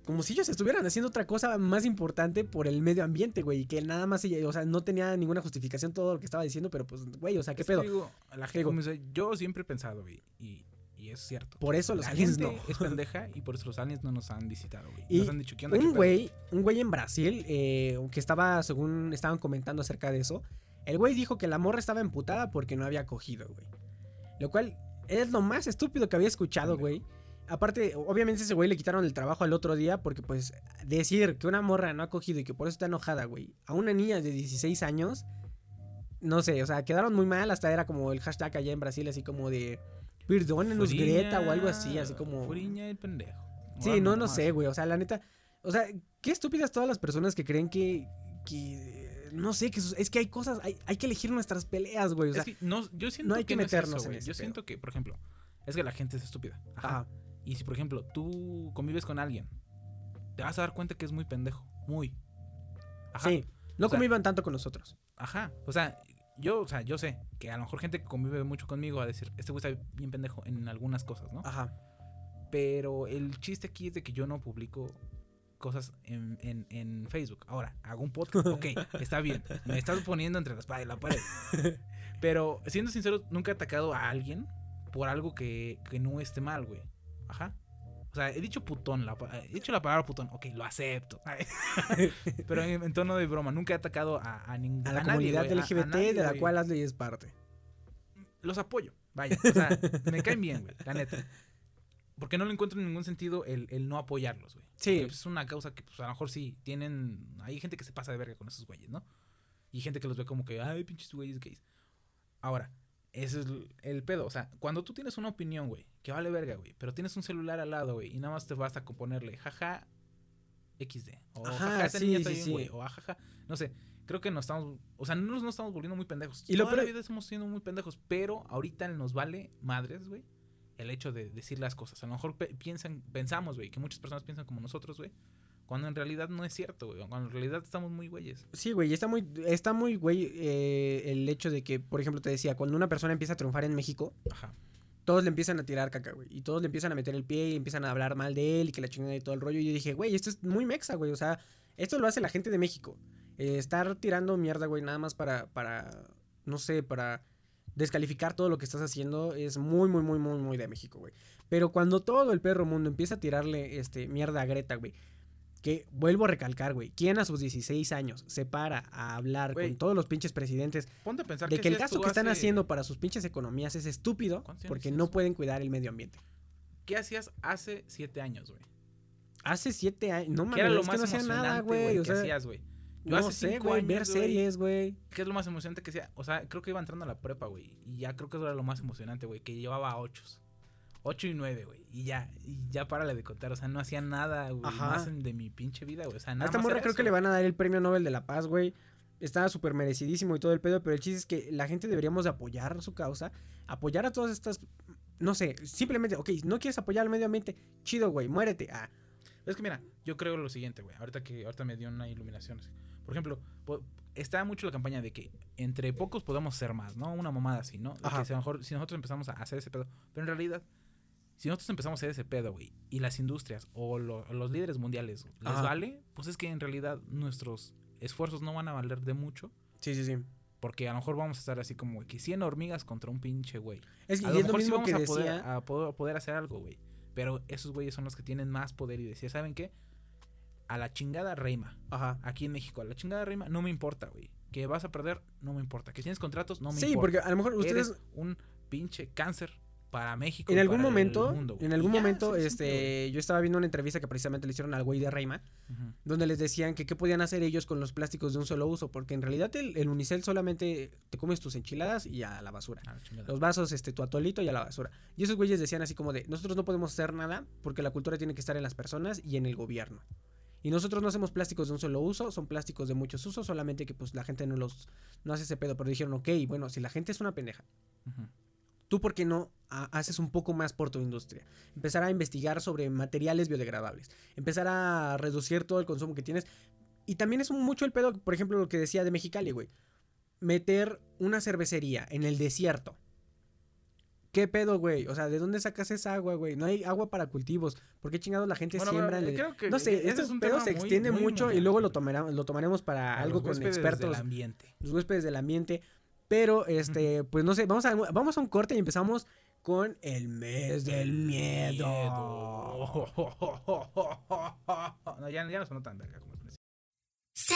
como si ellos estuvieran haciendo otra cosa más importante por el medio ambiente, güey. Y que nada más, o sea, no tenía ninguna justificación todo lo que estaba diciendo, pero pues, güey, o sea, ¿qué Es que pedo? digo, la gente, Digo- como dice, yo siempre he pensado, güey, y, y es cierto. Por eso los la aliens gente no. es pendeja y por eso los aliens no nos han visitado, güey. Y nos han dicho, ¿qué onda? un pedo?" güey, un güey en Brasil, eh, que estaba, según estaban comentando acerca de eso, el güey dijo que la morra estaba emputada porque no había cogido, güey. Lo cual es lo más estúpido que había escuchado, güey. Aparte, obviamente ese güey le quitaron el trabajo al otro día porque pues decir que una morra no ha cogido y que por eso está enojada, güey, a una niña de 16 años, no sé, o sea, quedaron muy mal, hasta era como el hashtag allá en Brasil, así como de, perdónenos Furiña- Greta o algo así, así como... Furiña el pendejo. Sí, no, no sé, güey. O sea, la neta. O sea, qué estúpidas todas las personas que creen que. que no sé, que es que hay cosas. Hay, hay que elegir nuestras peleas, güey. O sea, Es que no, yo siento hay que no es meternos eso, en Yo pedo. siento que, por ejemplo, es que la gente es estúpida. Ajá. ajá, Y si, por ejemplo, tú convives con alguien, te vas a dar cuenta que es muy pendejo. Muy. Ajá. sí. No O sea, convivan tanto con nosotros. Ajá. O sea, yo, o sea, yo sé que a lo mejor gente que convive mucho conmigo va a decir, este güey está bien pendejo en algunas cosas, ¿no? Ajá. Pero el chiste aquí es de que yo no publico cosas en, en- en Facebook. Ahora, hago un podcast. Ok, <laughs> está bien. Me estás poniendo entre la espada y la pared. <laughs> Pero, siendo sincero, nunca he atacado a alguien por algo que, que no esté mal, güey. Ajá. O sea, he dicho putón, la, he dicho la palabra putón. Ok, lo acepto. <laughs> Pero en, en tono de broma, nunca he atacado a, a ningún A la nadie, comunidad güey, a- a LGBT nadie, de la güey. cual Ashley es parte. Los apoyo. Vaya, o sea, me caen bien, güey, la neta. Porque no le encuentro ningún sentido el, el no apoyarlos, güey. Sí. Porque Es una causa que, pues, a lo mejor sí tienen. Hay gente que se pasa de verga con esos güeyes, ¿no? Y gente que los ve como que, ay, pinches güeyes gays. Ahora, ese es el, pedo. O sea, cuando tú tienes una opinión, güey, que vale verga, güey, pero tienes un celular al lado, güey, y nada más te basta con ponerle jaja XD. O Ajá, jaja, esta sí, niña está sí, bien, sí. güey. O jaja, no sé. Creo que nos estamos. O sea, no nos, estamos volviendo muy pendejos. Y lo peor- vida estamos siendo muy pendejos, pero ahorita nos vale madres, güey. El hecho de decir las cosas. A lo mejor pe- piensan, pensamos, güey, que muchas personas piensan como nosotros, güey. Cuando en realidad no es cierto, güey. Cuando en realidad estamos muy güeyes. Sí, güey, está muy, está muy, güey, eh, el hecho de que, por ejemplo, te decía, cuando una persona empieza a triunfar en México, Ajá. todos le empiezan a tirar caca, güey. Y todos le empiezan a meter el pie y empiezan a hablar mal de él y que la chingada y todo el rollo. Y yo dije, güey, esto es muy mexa, güey. O sea, esto lo hace la gente de México. Eh, estar tirando mierda, güey, nada más para, para, no sé, para descalificar todo lo que estás haciendo es muy, muy, muy, muy, muy de México, güey. Pero cuando todo el perro mundo empieza a tirarle, este, mierda a Greta, güey que vuelvo a recalcar, güey, ¿quién a sus 16 años se para a hablar con todos los pinches presidentes ponte a pensar de que, el si gasto que están haciendo para sus pinches economías es estúpido porque no pueden cuidar el medio ambiente? ¿Qué hacías hace 7 años, güey? Hace 7 años, no mames, era lo es más que no hacía nada, güey, sea, ¿qué hacías, güey? Yo no sé, güey, ver series, güey. ¿Qué es lo más emocionante que sea? O sea, creo que iba entrando a la prepa, güey. Y ya creo que eso era lo más emocionante, güey. Que llevaba a ochos. 8 y 9, güey. Y ya, y ya párale de contar. O sea, no hacía nada, güey. Más de mi pinche vida, güey. O sea, nada. A esta morra creo que le van a dar el premio Nobel de la Paz, güey. Estaba súper merecidísimo y todo el pedo, pero el chiste es que la gente deberíamos de apoyar su causa, apoyar a todas estas. No sé, simplemente, ok, no quieres apoyar al medio ambiente, chido, güey, muérete. Ah. Es que mira, yo creo lo siguiente, güey. Ahorita que ahorita me dio una iluminación. Por ejemplo, po, está mucho la campaña de que entre pocos podamos ser más, ¿no? Una mamada así, ¿no? De que si nosotros empezamos a hacer ese pedo. Pero en realidad, si nosotros empezamos a hacer ese pedo, güey, y las industrias o, lo- o los líderes mundiales les Ajá. vale, pues es que en realidad nuestros esfuerzos no van a valer de mucho. sí, sí, sí. Porque a lo mejor vamos a estar así como güey, que 100 hormigas contra un pinche güey. Es que A lo es lo mejor sí vamos que a poder, decía, a poder, poder hacer algo, güey. Pero esos güeyes son los que tienen más poder y decir, ¿saben qué? A la chingada reima. ajá. Aquí en México, a la chingada reima, no me importa, güey. Que vas a perder, no me importa. Que tienes contratos, no me Sí, importa. porque a lo mejor ustedes Eres un pinche cáncer para México. en algún momento, mundo, en algún ya, momento, este, yo estaba viendo una entrevista que precisamente le hicieron al güey de. Ujú. donde les decían que qué podían hacer ellos con los plásticos de un solo uso, porque en realidad el, el unicel solamente te comes tus enchiladas y a la basura. A la chingada. Los vasos, este, tu atolito y a la basura. Y esos güeyes decían así como de, nosotros no podemos hacer nada porque la cultura tiene que estar en las personas y en el gobierno. Y nosotros no hacemos plásticos de un solo uso, son plásticos de muchos usos, solamente que pues la gente no los, no hace ese pedo. Pero dijeron, ok, bueno, si la gente es una pendeja, Ujú. ¿Tú por qué no ha- haces un poco más por tu industria? Empezar a investigar sobre materiales biodegradables, empezar a reducir todo el consumo que tienes. Y también es mucho el pedo, por ejemplo, lo que decía de Mexicali, güey. Meter una cervecería en el desierto. ¿Qué pedo, güey? O sea, ¿de dónde sacas esa agua, güey? No hay agua para cultivos. ¿Por qué chingados la gente Bueno, siembra? pero, en el- creo que No sé, ese este es un pedo se muy- extiende muy mucho y luego lo, tomara- lo tomaremos para A algo los con huéspedes expertos del ambiente. los huéspedes del ambiente. Pero, este, pues no sé, vamos a, vamos a un corte y empezamos con el mes del miedo. <laughs> No, ya, ya no sonó tan verga como el principio. せ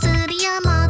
ー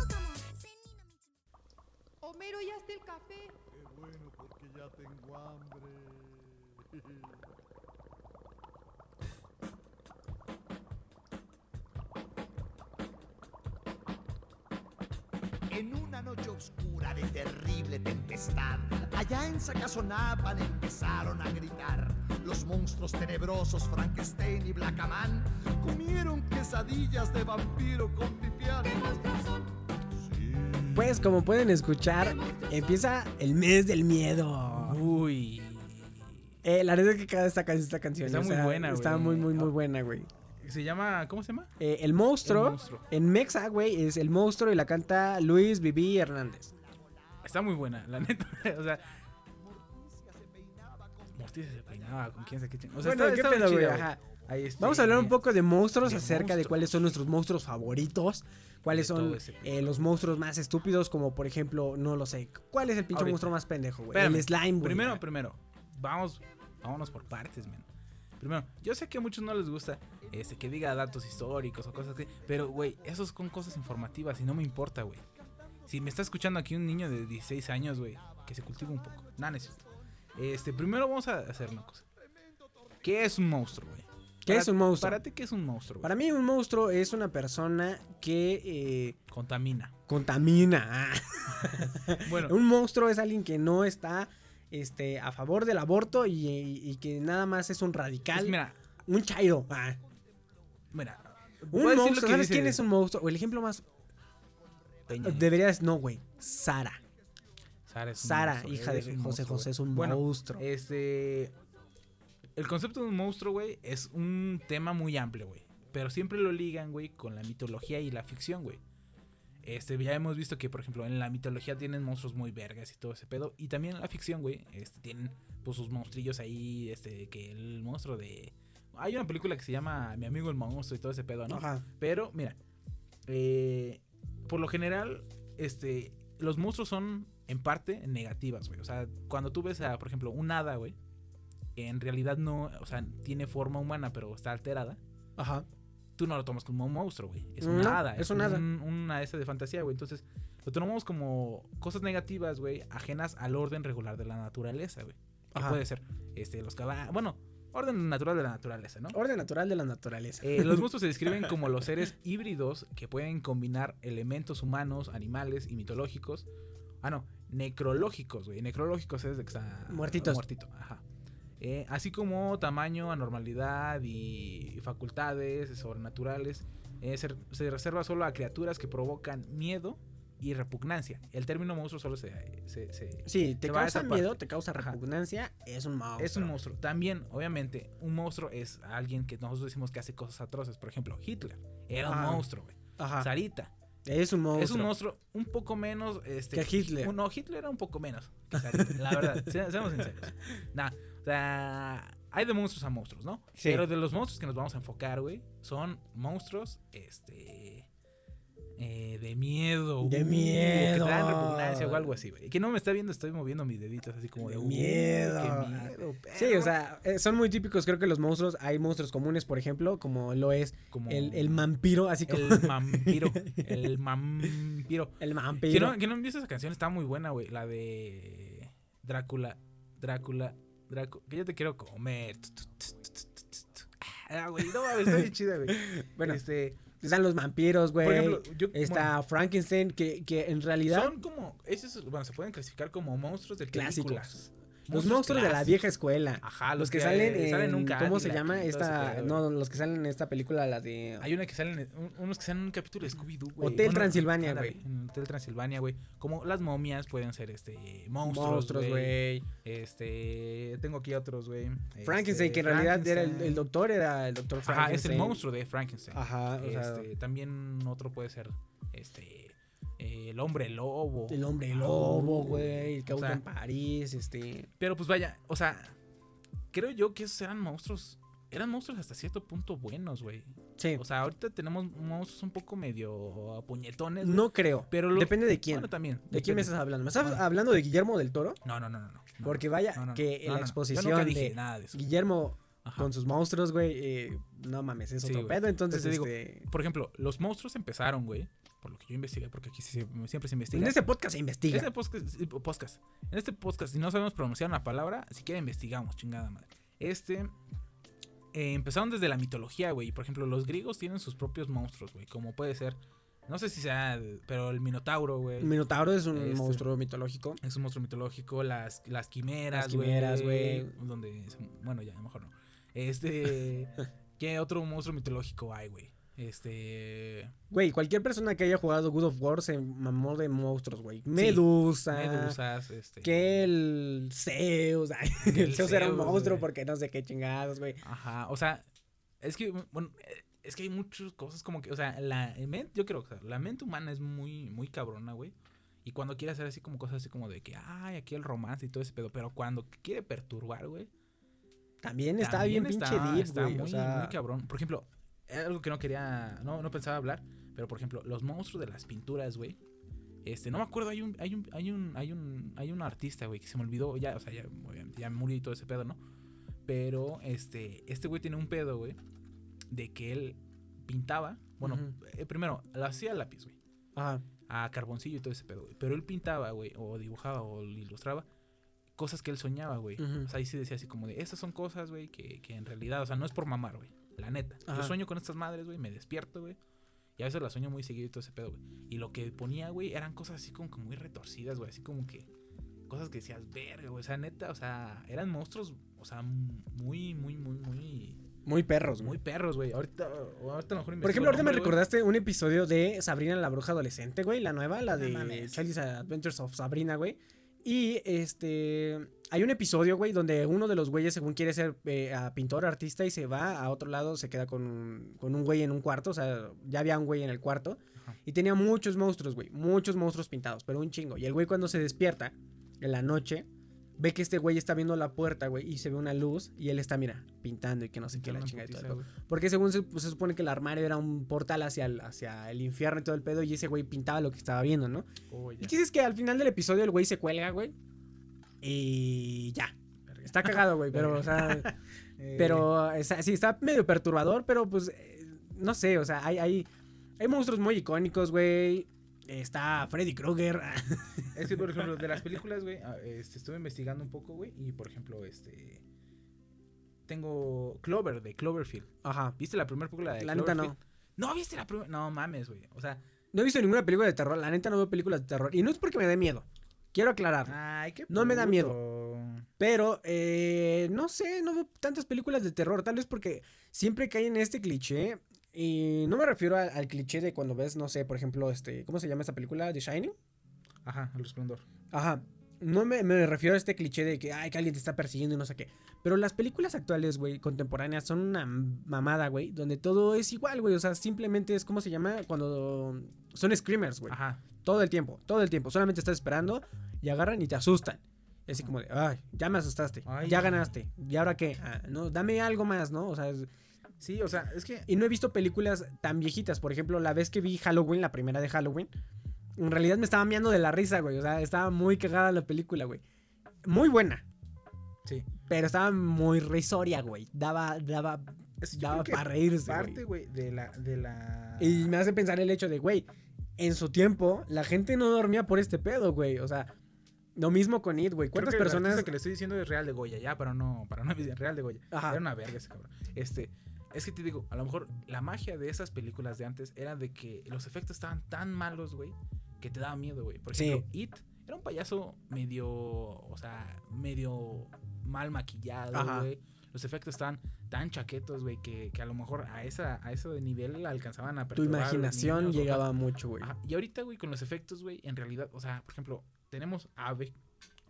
Terrible tempestad, allá en Sacazonapan empezaron a gritar. Los monstruos tenebrosos Frankenstein y Blackaman comieron quesadillas de vampiro con pipián. Pues como pueden escuchar, empieza el mes del miedo. Uy. Eh, la verdad es que cada esta, esta canción Está o muy buena, Está güey. muy, muy, muy buena, güey. Se llama, ¿cómo se llama? Eh, el monstruo, El monstruo. en Mexa, güey, es el monstruo y la canta Luis Viví Hernández. Está muy buena, la neta. <laughs> o sea. Morticia se peinaba con quién sabe qué O sea, Bueno, está- ¿qué pedo, güey? chida, Ajá. Ahí este, Vamos a hablar un poco de monstruos de acerca de cuáles son nuestros monstruos favoritos. Cuáles son eh, los monstruos más estúpidos, como por ejemplo, no lo sé. ¿Cuál es el pinche Ahorita. monstruo más pendejo, güey? El slime, güey. Primero, primero. Vamos, vámonos por partes, man. Primero, yo sé que a muchos no les gusta este, que diga datos históricos o cosas así, pero, güey, esos son cosas informativas y no me importa, güey. Si me está escuchando aquí un niño de 16 años, güey, que se cultive un poco. Nada, necesito. Este, primero vamos a hacer una cosa. ¿Qué es un monstruo, güey? ¿Qué Para- es un monstruo? Para ti, ¿qué es un monstruo, güey? Para mí un monstruo es una persona que eh, Contamina. contamina. <laughs> Bueno, Un monstruo es alguien que no está este, a favor del aborto y, y que nada más es un radical. pues mira, un chairo. Ah. mira. Un monstruo. ¿Sabes quién es un monstruo? O el ejemplo más. Nieto. Deberías. No, güey. Sara. Sara, es un Sara, monstruo, hija es de José José, es un Bueno, monstruo. Este. El concepto de un monstruo, güey, es un tema muy amplio, güey. Pero siempre lo ligan, güey, con la mitología y la ficción, güey. Este, ya hemos visto que, por ejemplo, en la mitología tienen monstruos muy vergas y todo ese pedo. Y también en la ficción, güey, este, tienen pues sus monstrillos ahí, este, que el monstruo de... Hay una película que se llama Mi amigo el monstruo y todo ese pedo, ¿no? Ajá. Pero, mira, eh, por lo general, este, los monstruos son en parte negativas, güey. O sea, cuando tú ves a, por ejemplo, un hada, güey, en realidad no, o sea, tiene forma humana, pero está alterada. Ajá. Tú no lo tomas como un monstruo, güey. Es un No, hada. es un hada. una esa de fantasía, güey. Entonces, lo tomamos como cosas negativas, güey, ajenas al orden regular de la naturaleza, güey. Que Ajá. puede ser, este, los caballos. Bueno, orden natural de la naturaleza, ¿no? Orden natural de la naturaleza. Eh, los monstruos se <laughs> describen como los seres híbridos que pueden combinar elementos humanos, animales y mitológicos. Ah, no, necrológicos, güey. Necrológicos es de que está Muertitos. Muertito, ajá. Eh, así como tamaño, anormalidad y facultades sobrenaturales. Eh, se, se reserva solo a criaturas que provocan miedo y repugnancia. El término monstruo solo se... se- se- Sí, te se causa miedo, parte. te causa repugnancia, es un monstruo. Es un monstruo. También, obviamente, un monstruo es alguien que nosotros decimos que hace cosas atroces. Por ejemplo, Hitler era Ajá. un monstruo, güey. Ajá. Sarita Es un monstruo. es un monstruo un poco menos. Este, Que Hitler. No, Hitler era un poco menos que Sarita, la verdad. <laughs> se- Seamos sinceros. Nah, o sea, hay de monstruos a monstruos, ¿no? Sí. Pero de los monstruos que nos vamos a enfocar, güey, son monstruos, este. Eh, de miedo. De uh, miedo. Que traen repugnancia o algo así, güey. Que no me está viendo, estoy moviendo mis deditos así como de. uh, miedo. qué miedo, Sí, o sea, eh, son muy típicos, creo que los monstruos, hay monstruos comunes, por ejemplo, como lo es Como el, el vampiro, así como... El <laughs> vampiro. el vampiro. El Que vampiro. no, que no han visto esa canción, está muy buena, güey. La de Drácula, Drácula, Drácula. Que yo te quiero comer. Ah, güey, no mames, está bien chida, güey. <laughs> Bueno, este, Están los vampiros, güey. por ejemplo, yo, Está bueno, Frankenstein, que, que en realidad... son como, esos, bueno, se pueden clasificar como monstruos de Clásicos. Los monstruos de la vieja escuela. Ajá, los, que, salen en, salen en ¿cómo se llama esta? pedo, No, los que salen en esta película, la de Hay una que salen, en- un- unos que salen en un capítulo de Scooby-Doo, güey. Hotel Transilvania, güey. En Hotel Transilvania, güey. Como las momias pueden ser, este, monstruos, güey. Este, tengo aquí otros, güey. Frankenstein, Este, que en realidad era el, el doctor, era el doctor Ajá, Frankenstein. es el monstruo de Frankenstein. Ajá, o sea, Este, también otro puede ser, este, eh, el hombre lobo. el hombre lobo, güey, el que O sea, en París, este... Pero pues vaya, o sea, creo yo que esos eran monstruos. Eran monstruos hasta cierto punto buenos, güey. Sí, O sea, ahorita tenemos monstruos un poco medio puñetones. güey, no creo. pero lo- Depende de quién. Bueno, también. ¿De quién me estás hablando? ¿Me estás Bueno. hablando de Guillermo del Toro? No, no, no, no. no, Porque vaya, no, no, que en la exposición Yo nunca dije de nada de eso. Guillermo Ajá. con sus monstruos, güey, eh, no mames, es otro pedo. Entonces, digo, este, Por ejemplo, los monstruos empezaron, güey. Por lo que yo investigué, porque aquí siempre se investiga. en este podcast se investiga. Este podcast. En este podcast, si no sabemos pronunciar una palabra, siquiera investigamos, chingada madre. Este. eh, empezaron desde la mitología, güey. Por ejemplo, los griegos tienen sus propios monstruos, güey. Como puede ser No sé si sea, pero el Minotauro, güey. El Minotauro es un Este, monstruo mitológico. Es un monstruo mitológico, las, las quimeras, Las quimeras, güey. Donde, bueno, ya, mejor no. Este, <laughs> ¿qué otro monstruo mitológico hay, güey? Este, Güey, cualquier persona que haya jugado God of War se mamó de monstruos, güey. Medusa. medusas, este. Que el Zeus. <laughs> el el Zeus era un monstruo güey. porque no sé qué chingados, güey. Ajá, o sea, es que, bueno, es que hay muchas cosas como que, o sea, la mente, yo creo que o sea, la mente humana es muy, muy cabrona, güey. Y cuando quiere hacer así como cosas así como de que, ay, aquí el romance y todo ese pedo, pero cuando quiere perturbar, güey. También está también bien pinche está- deep, está güey. muy, O sea, muy cabrón. Por ejemplo, algo que no quería, no, no pensaba hablar, pero por ejemplo, los monstruos de las pinturas, güey. Este, no me acuerdo, hay un, hay un, hay un, hay un, hay un artista, güey, que se me olvidó, ya, o sea, ya, obviamente, ya murió y todo ese pedo, ¿no? Pero, este, este güey tiene un pedo, güey, de que él pintaba, bueno, eh, primero, lo hacía a lápiz, güey, Ajá. a carboncillo y todo ese pedo, güey, pero él pintaba, güey, o dibujaba o ilustraba cosas que él soñaba, güey. O sea, ahí sí decía así como de, estas son cosas, güey, que, que en realidad, o sea, no es por mamar, güey, la neta. Ajá. Yo sueño con estas madres, güey, me despierto, güey. Y a veces las sueño muy seguido y todo ese pedo, güey. Y lo que ponía, güey, eran cosas así como que muy retorcidas, güey. Así como que cosas que decías, verga, güey. O sea, neta, o sea, eran monstruos, o sea, muy, muy, muy, muy, Muy perros, muy perros, güey. Ahorita, ahorita a lo mejor Por ejemplo, ahorita me nombre, recordaste un episodio de Sabrina la bruja adolescente, güey. La nueva, la No de. Charlie's Adventures of Sabrina, güey. Y este. Hay un episodio, güey, donde uno de los güeyes, según quiere ser eh, a pintor, artista, y se va a otro lado, se queda con un, con un güey en un cuarto. O sea, ya había un güey en el cuarto. Ajá. Y tenía muchos monstruos, güey. Muchos monstruos pintados, pero un chingo. Y el güey, cuando se despierta en la noche, ve que este güey está viendo la puerta, güey, y se ve una luz. Y él está, mira, pintando y que no sé qué, la chingada y todo. Porque según se, pues, se supone que el armario era un portal hacia el, hacia el infierno y todo el pedo. Y ese güey pintaba lo que estaba viendo, ¿no? Oh, Y dices que al final del episodio el güey se cuelga, güey. Y ya. Está cagado, güey. Pero, o sea. <laughs> Eh, pero, está- sí, está medio perturbador. Pero, pues, eh, no sé. O sea, hay, hay, hay monstruos muy icónicos, güey. Está Freddy Krueger. <laughs> Es que, por ejemplo, de las películas, güey, ah, este, estuve investigando un poco, güey, y por ejemplo, este. Tengo Clover, de Cloverfield. Ajá. ¿Viste la primera película de La neta no. No, ¿viste la primera? No mames, güey. O sea, No he visto ninguna película de terror. La neta no veo películas de terror. Y no es porque me dé miedo. Quiero aclarar. ay, qué No me da miedo. Pero, eh, no sé, no veo tantas películas de terror. Tal vez porque siempre caen en este cliché. Y no me refiero al, al cliché de cuando ves, no sé, por ejemplo, este, ¿cómo se llama esta película? The Shining. Ajá, el resplandor. Ajá. No me, me refiero a este cliché de que, ay, que alguien te está persiguiendo y no sé qué. Pero las películas actuales, güey, contemporáneas, son una mamada, güey. Donde todo es igual, güey. O sea, simplemente es, ¿cómo se llama? Cuando son screamers, güey. Ajá. Todo el tiempo, todo el tiempo. Solamente estás esperando y agarran y te asustan. Así como de, ay, ya me asustaste. Ay. Ya ganaste. ¿Y ahora qué? Ah, no, dame algo más, ¿no? O sea, es- Sí, o sea, es que. y no he visto películas tan viejitas. Por ejemplo, la vez que vi Halloween, la primera de Halloween, en realidad me estaba meando de la risa, güey. O sea, estaba muy cagada la película, güey. Muy buena, Sí. pero estaba muy risoria, güey. Daba, daba, yo daba para reírse, Parte, güey. de la. De la... Y me hace pensar el hecho de, güey, en su tiempo, la gente no dormía por este pedo, güey. O sea, lo mismo con It, güey. ¿Cuántas personas... que le estoy diciendo es Real de Goya, ya, para no, para no <laughs> Real de Goya. Ajá. Era una verga ese cabrón. Este, es que te digo, a lo mejor la magia de esas películas de antes era de que los efectos estaban tan malos, güey, que te daba miedo, güey. Por Sí. ejemplo, It era un payaso medio, o sea, medio mal maquillado, güey. Los efectos estaban tan chaquetos, güey, que, que a lo mejor a esa a ese nivel alcanzaban a Tu imaginación niños, o sea, llegaba mucho, güey. Y ahorita, güey, con los efectos, güey, en realidad, o sea, por ejemplo, tenemos Ave.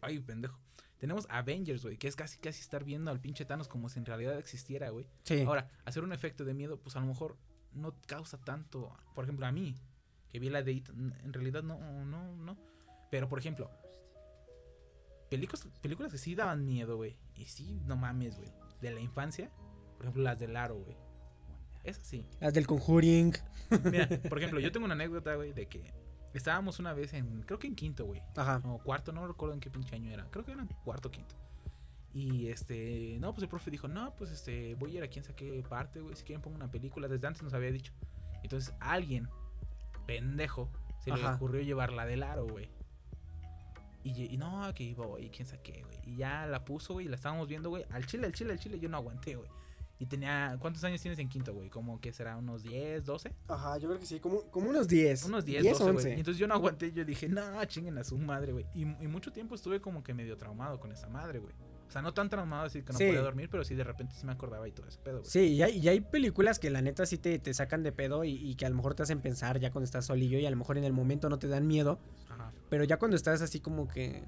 Ay, pendejo. Tenemos Avengers, güey, que es casi casi estar viendo al pinche Thanos como si en realidad existiera, güey. Sí. Ahora, hacer un efecto de miedo, pues a lo mejor no causa tanto. Por ejemplo, a mí, que vi la de It, en realidad no, no, no. Pero, por ejemplo, películas, películas que sí daban miedo, güey. Y sí, no mames, güey. De la infancia, por ejemplo, las del Aro, güey. Esas sí. Las del Conjuring. Mira, <laughs> por ejemplo, yo tengo una anécdota, güey, de que estábamos una vez en, creo que en quinto, güey. Ajá. O cuarto, no recuerdo en qué pinche año era. Creo que era cuarto o quinto. Y este, no, pues el profe dijo, no, pues este, voy a ir a quien saqué parte, güey. Si quieren pongo una película. Desde antes nos había dicho. Entonces, alguien, pendejo, se le Ajá. ocurrió llevar la del aro, güey. Y, no, que iba, güey, quién saqué, güey. Y ya la puso, güey, y la estábamos viendo, güey. Al chile, al chile, al chile, yo no aguanté, güey. Y tenía. ¿Cuántos años tienes en quinto, güey? Como que será unos 10, 12. Ajá, yo creo que sí, como, como unos 10. Unos 10, 10 12, güey. 11. Y entonces yo no aguanté. Yo dije, no, chinguen a su madre, güey. Y, y mucho tiempo estuve como que medio traumado con esa madre, güey. O sea, no tan traumado así que no Sí. podía dormir, pero sí de repente sí me acordaba y todo ese pedo, güey. Sí, y hay, y hay películas que la neta sí te, te sacan de pedo y, y que a lo mejor te hacen pensar ya cuando estás solillo y a lo mejor en el momento no te dan miedo, Ajá. pero ya cuando estás así como que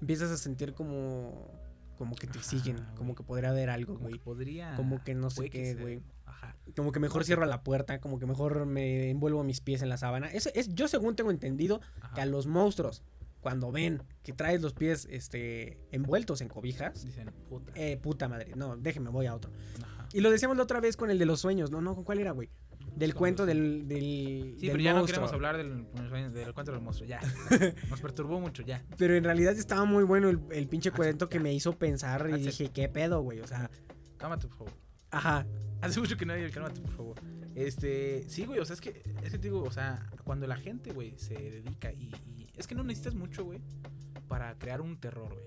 empiezas a sentir como como que te Ajá, siguen, güey. como que podría haber algo, Como que güey. podría. Como que no sé qué, güey. Ajá. Como que mejor cierro la puerta, como que mejor me envuelvo mis pies en la sábana. Eso es, yo según tengo entendido que a los monstruos, cuando ven que traes los pies este, envueltos en cobijas, Dicen, puta. eh, puta madre, no, déjeme, voy a otro. Ajá. Y lo decíamos la otra vez con el de los sueños, no, no, ¿con cuál era, güey? Del cuento del, del, Sí, del pero ya no queremos hablar del, del cuento del monstruo, ya. <laughs> Nos perturbó mucho, ya. Pero en realidad estaba muy bueno el, el pinche Ah, cuento que me hizo pensar y it. dije, ¿qué pedo, güey? O sea, Cámate, por favor. ajá. Hace mucho que nadie el cálmate, por favor. Este, sí, güey, o sea, es que, es que te digo, o sea, cuando la gente, güey, se dedica y, y es que no necesitas mucho, güey, para crear un terror, güey.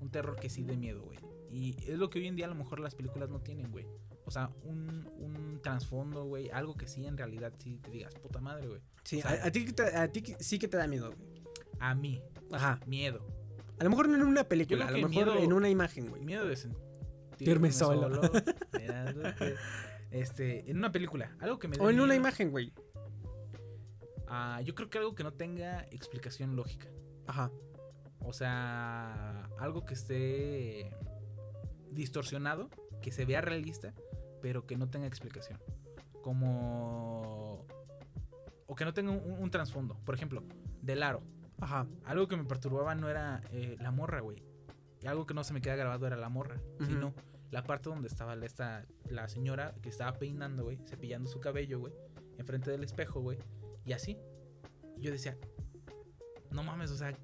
Un terror que sí dé miedo, güey. Y es lo que hoy en día a lo mejor las películas no tienen, güey. O sea, un, un trasfondo, güey, algo que sí en realidad sí te digas, puta madre, güey. Sí, O sea, a, a ti, a ti sí que te da miedo, güey. A mí, Ajá. miedo. A lo mejor no en una película, a lo mejor miedo- en una imagen, güey. Miedo de Irme sentirme solo. Mirándote. Este, en una película, algo que me O en una imagen, güey. Ah, yo creo que algo que no tenga explicación lógica. Ajá. O sea, algo que esté distorsionado, que se vea realista, pero que no tenga explicación. Como... O que no tenga un, un trasfondo. Por ejemplo, del aro. Ajá. Algo que me perturbaba no era eh, la morra, güey. Y algo que no se me queda grabado era la morra. Sino la parte donde estaba la, esta, la señora que estaba peinando, güey. Cepillando su cabello, güey. Enfrente del espejo, güey. Y así. Y yo decía, no mames, o sea,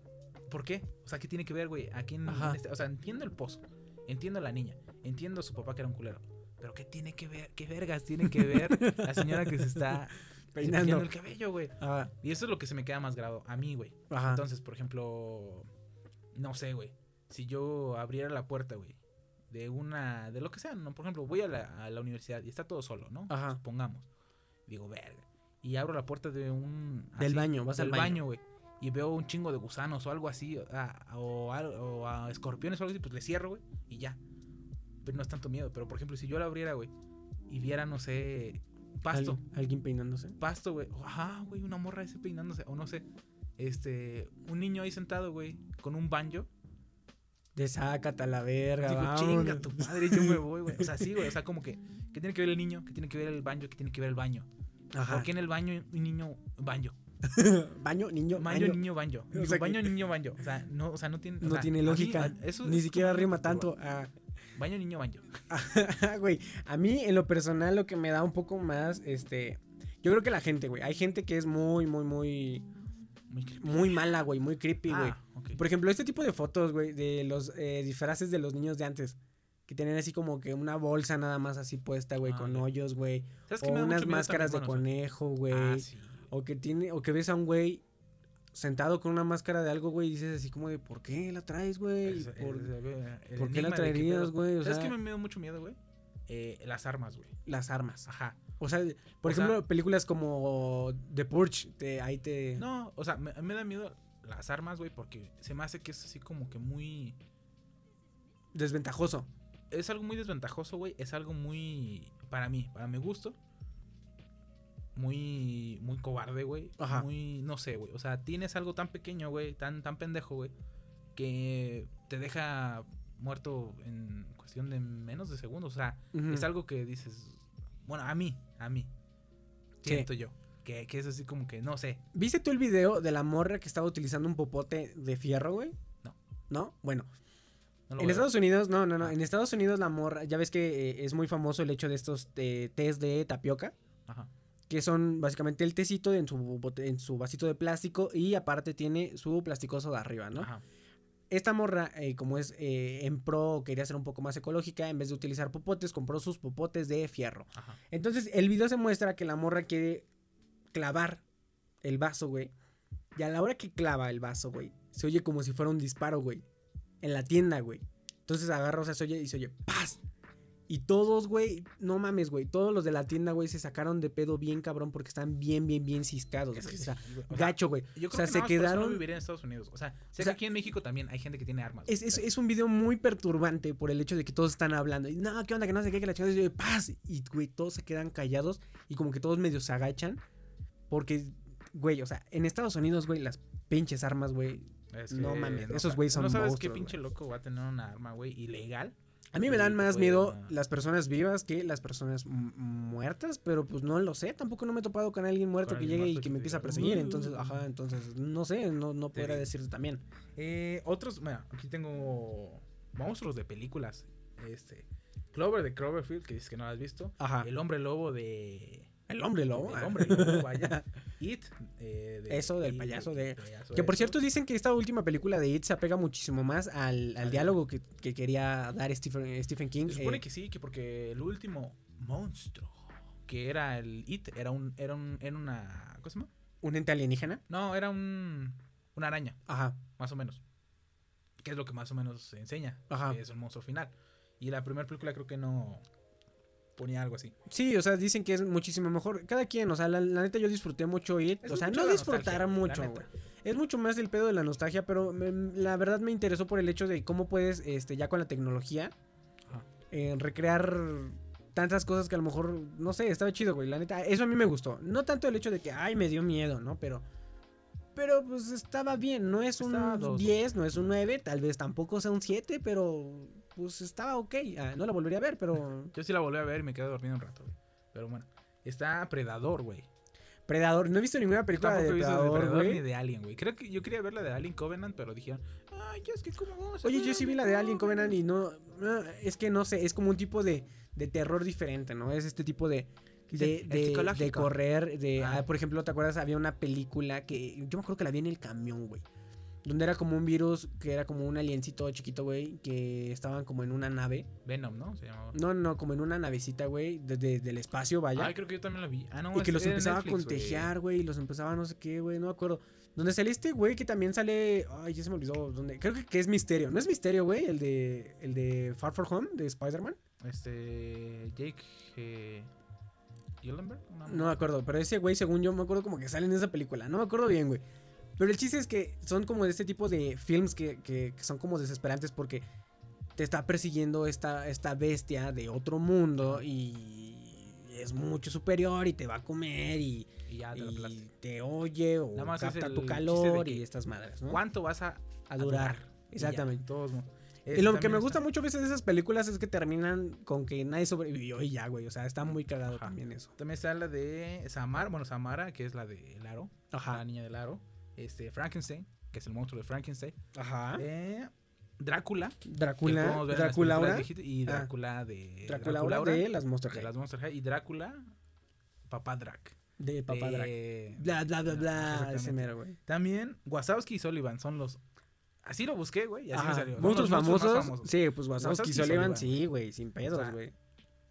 ¿por qué? O sea, ¿qué tiene que ver, güey? Aquí en, Ajá. en este- o sea, entiendo el pozo. Entiendo a la niña. Entiendo a su papá que era un culero. Pero ¿qué tiene que ver? ¿Qué vergas tiene que ver la señora que se está <laughs> Peinando. el cabello, güey? Ajá. Y eso es lo que se me queda más grabado a mí, güey. Entonces, por ejemplo, no sé, güey. Si yo abriera la puerta, güey, de una, de lo que sea, ¿no? Por ejemplo, voy a la, a la universidad y está todo solo, ¿no? Ajá. Supongamos. Digo, verga. Y abro la puerta de un... Del baño, vas del al baño. güey. Y veo un chingo de gusanos o algo así, ah, o, al- o a escorpiones o algo así, pues le cierro, güey, y ya. Pero no es tanto miedo. Pero, por ejemplo, si yo la abriera, güey, y viera, no sé, pasto. Al- alguien peinándose. Pasto, güey. Ajá, güey, una morra ese peinándose. O no sé. Este, un niño ahí sentado, güey, con un banjo. Desácate a la verga, Digo, vámonos. chinga tu madre, yo me <laughs> voy, güey. O sea, sí, güey. O sea, como que, ¿qué tiene que ver el niño? ¿Qué tiene que ver el banjo? ¿Qué tiene que ver el baño? Ajá. ¿Por qué en el baño un niño banjo? <laughs> Baño, niño, Baño, baño. niño, banjo. O Digo, sea que- baño, niño, banjo. O sea, no, o sea, no tiene. o No sea, tiene mí, lógica. eso Ni siquiera rima tanto. Ah. Baño, niño, banjo. <laughs> Güey, a mí en lo personal lo que me da un poco más, este, yo creo que la gente, güey, hay gente que es muy, muy, muy, Muy creepy. muy mala, güey, muy creepy, güey. Ah. Por ejemplo, este tipo de fotos, güey, de los eh, disfraces de los niños de antes, que tienen así como que una bolsa nada más así puesta, güey, Ah, con hoyos, güey, ¿Sabes qué o unas máscaras de conejo, güey, Ah, sí. O que tiene, o que ves a un güey sentado con una máscara de algo, güey, y dices así como de, ¿por qué la traes, güey? Es- ¿Por, el por qué la traerías, güey? O ¿Sabes qué me da mucho miedo, güey? Eh, las armas, güey. las armas. Ajá. O sea, por O sea- ejemplo, películas como The Purge, te, ahí te... No, o sea, me, me da miedo las armas, güey, porque se me hace que es así como que muy... Desventajoso. Es algo muy desventajoso, güey. Es algo muy... Para mí, para mi gusto. Muy... Muy cobarde, güey. Ajá. Muy... No sé, güey. O sea, tienes algo tan pequeño, güey. Tan, tan pendejo, güey. Que te deja muerto en cuestión de menos de segundos. O sea, es algo que dices... Bueno, a mí, a mí. Sí. Siento yo. Que, que es así como que, no sé. ¿Viste tú el video de la morra que estaba utilizando un popote de fierro, güey? No. ¿No? Bueno, no en Estados Unidos, no, no, no. En Estados Unidos la morra, ya ves que eh, es muy famoso el hecho de estos eh, tés de tapioca. Ajá. Que son básicamente el tecito en su, en su vasito de plástico y aparte tiene su plasticoso de arriba, ¿no? Ajá. Esta morra, eh, como es eh, en pro, quería ser un poco más ecológica, en vez de utilizar popotes, compró sus popotes de fierro. Ajá. Entonces, el video se muestra que la morra quiere clavar el vaso, güey. Y a la hora que clava el vaso, güey, se oye como si fuera un disparo, güey. En la tienda, güey. Entonces agarra, o sea, se oye y se oye ¡paz! Y todos, güey, no mames, güey. Todos los de la tienda, güey, se sacaron de pedo bien cabrón porque están bien, bien, bien ciscados. Es güey. que o sea, <laughs> sí, güey. O sea, gacho, güey. Yo O creo sea, que se eso no quedaron. viviría en Estados Unidos. O sea, sé O sea, que aquí en México también hay gente que tiene armas. Es, güey, es, un video muy perturbante por el hecho de que todos están hablando. Y no, ¿qué onda? Que no sé qué, que la chingada. Y yo, paz. Y, güey, todos se quedan callados y como que todos medio se agachan. Porque, güey, o sea, en Estados Unidos, güey, las pinches armas, güey. No mames, no esos güeyes son No sabes monstruos, qué pinche loco va a tener una arma, güey, ilegal. A mí me dan más miedo las personas vivas que las personas muertas, pero pues no lo sé. Tampoco no me he topado con alguien muerto Con que llegue y que me empiece a perseguir. "Uh". Entonces, ajá, entonces, no sé, no, no podría decirte también. Eh, otros, mira, aquí tengo monstruos de películas. Este, Clover de Cloverfield, que dices que no lo has visto. Ajá. El hombre lobo de. El hombre lobo. El hombre lobo, vaya. <laughs> It. eh, de- Eso del payaso de... payaso Que por eso. cierto dicen que esta última película de It se apega muchísimo más al, al Al- diálogo que, que quería dar Stephen, Stephen King. Se supone eh, que sí, que porque el último monstruo que era el It era un. Era un. Era una. ¿Cómo se llama? ¿Un ente alienígena? No, era un. Una araña. Ajá. Más o menos. Que es lo que más o menos se enseña. Ajá. Que es el monstruo final. Y la primera película creo que no ponía algo así. Sí, o sea, dicen que es muchísimo mejor. Cada quien, o sea, la, la neta yo disfruté mucho It. Es o sea, no disfrutar mucho, güey. Es mucho más el pedo de la nostalgia, pero me- la verdad me interesó por el hecho de cómo puedes, este, ya con la tecnología, eh, recrear tantas cosas que a lo mejor, no sé, estaba chido, güey. La neta, eso a mí me gustó. No tanto el hecho de que, ay, me dio miedo, ¿no? Pero, pero pues estaba bien. No es Estaba un dos. 10, no es un 9, tal vez tampoco sea un 7, pero pues estaba ok. Ah, no la volvería a ver, pero... <laughs> Yo sí la volví a ver y me quedé dormido un rato, güey. Pero bueno. Está Predador, güey. Predador, no he visto ninguna película de he visto de Predador, ni de Alien, güey. Creo que yo quería ver la de Alien Covenant, pero dijeron, ay, ya es que cómo vamos a Oye, yo sí vi la de Alien Covenant y no, no, es que no sé, es como un tipo de, de terror diferente, ¿no? Es este tipo de de, de- de correr, de, Ah. ah, por ejemplo, ¿te acuerdas? Había una película que yo me acuerdo que la vi en el camión, güey. Donde era como un virus, que era como un aliencito chiquito, güey, que estaban como en una nave. Venom, ¿no? Se llamaba. No, no, como en una navecita, güey, desde del espacio, vaya. Ay, creo que yo también la vi. Ah, no, y que los empezaba Netflix, a contagiar, güey, y los empezaba no sé qué, güey, no me acuerdo. Donde sale este güey que también sale, ay, ya se me olvidó dónde. Creo que, que es Misterio. ¿No es Misterio, güey? El de el de Far From Home de Spider-Man. Este. Jake. Eh, una- No me acuerdo, pero ese güey, según yo, me acuerdo como que sale en esa película. No me acuerdo bien, güey. Pero el chiste es que son como de este tipo de films que, que- que son como desesperantes porque te está persiguiendo esta, esta bestia de otro mundo y es mucho superior y te va a comer y, Y ya te y oye o Nada más es capta el tu calor y estas madres, ¿no? ¿Cuánto vas a, A durar. Exactamente. todos. Y lo que me está- gusta mucho a veces de esas películas es que terminan con que nadie sobrevivió y ya, güey. O sea, está muy cagado Ajá. también eso. También está la de Samara, bueno, Samara, que es la de Laro. Ajá. La niña de Laro. Este, Frankenstein, que es el monstruo de Frankenstein. Ajá. Eh, Drácula. que Drácula. Drácula Y Ah. Drácula de. Drácula de las Monster de High. las Monster High. Y Drácula, Papá Drac. De Papá Drac. de- Bla, bla, bla, bla. Ese mero, güey. También Wazowski y Sullivan son los. Así lo busqué, güey. Y así me salió. Monstruos famosos. famosos. Sí, pues Wazowski Wazowski y Sullivan, Sullivan. sí, güey. Sin pedos, O sea, güey.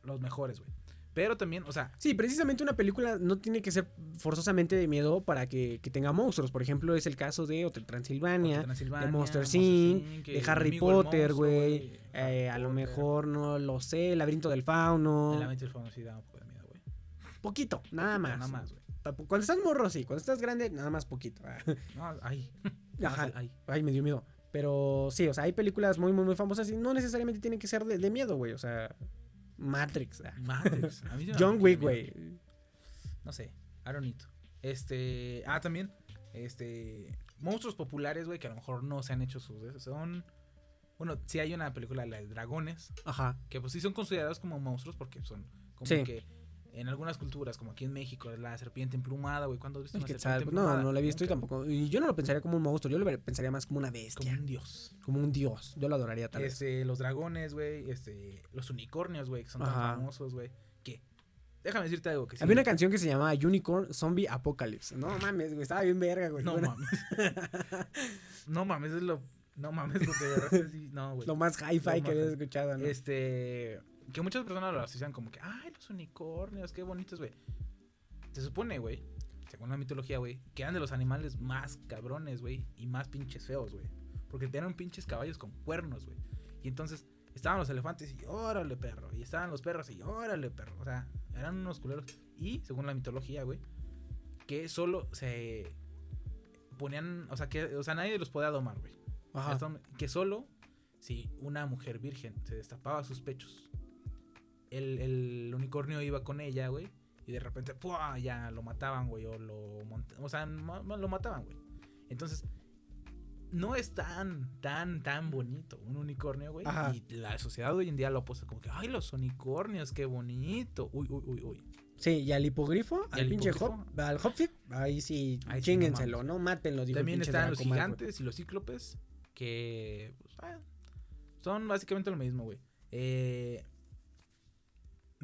Los mejores, güey. Pero también, o sea, Sí, precisamente una película no tiene que ser forzosamente de miedo para que, que tenga monstruos. Por ejemplo, es el caso de Hotel Transilvania, Hotel Transilvania, de Monster Inc., de Harry Potter, güey. Eh, a lo mejor no lo sé, El laberinto del fauno. el lamento del fauno sí da un poco de miedo, güey. Poquito, nada Poquito, más. Nada más, güey. Cuando estás morro, sí. Cuando estás grande, nada más poquito. No, ahí. <laughs> Ajá. Ay, me dio miedo. Pero sí, o sea, hay películas muy, muy, muy famosas y no necesariamente tienen que ser de, de miedo, güey. O sea, Matrix. ah. Matrix. <laughs> A mí John Wick, güey. No sé. I don't need to. Este. Ah, también. Este. Monstruos populares, güey, que a lo mejor no se han hecho sus. Son. Bueno, sí hay una película, la de dragones, Ajá. que pues sí son considerados como monstruos porque son como Sí. que en algunas culturas, como aquí en México, la serpiente emplumada, güey. ¿Cuándo has visto El una serpiente No, emplumada? no lo he visto y tampoco. Y yo no lo pensaría como un monstruo, yo lo pensaría más como una Como bestia. un dios. Como un dios. Yo lo adoraría tal vez. Este, los dragones, güey, este, los unicornios, güey, que son tan famosos, güey. Que, déjame decirte algo que sí. Había una canción que se llamaba Unicorn Zombie Apocalypse. No mames, güey. Estaba bien verga, güey. No mames. <laughs> no mames, es lo. No mames, lo que agarraste así. No, güey. Lo más hi-fi que habías escuchado, ¿no? Este. Que muchas personas lo asocian como que, ay, los unicornios, qué bonitos, güey. Se supone, güey, según la mitología, güey, que eran de los animales más cabrones, güey, y más pinches feos, güey. Porque tenían pinches caballos con cuernos, güey. Y entonces, estaban los elefantes y órale, perro. Y estaban los perros y órale, perro. O sea, eran unos culeros. Y, según la mitología, güey, que solo se ponían, o sea, que, o sea, nadie los podía domar, güey. Que solo si una mujer virgen se destapaba sus pechos, el, el unicornio iba con ella, güey, y de repente, ¡pua! ya lo mataban, güey, o lo o sea, lo mataban, güey. Entonces, no es tan, tan, tan bonito un unicornio, güey. Ajá. Y la sociedad hoy en día lo puso como que, ¡ay, los unicornios, qué bonito! Uy, uy, uy, uy. Sí, y al hipogrifo, Y al al pinche hipogrifo. hop, al hopfit, ahí sí, Ahí sí, chíngenselo, no ¿no? Mátenlo, dijo También están los gigantes y los cíclopes, que pues, ah, son básicamente lo mismo, güey. Eh,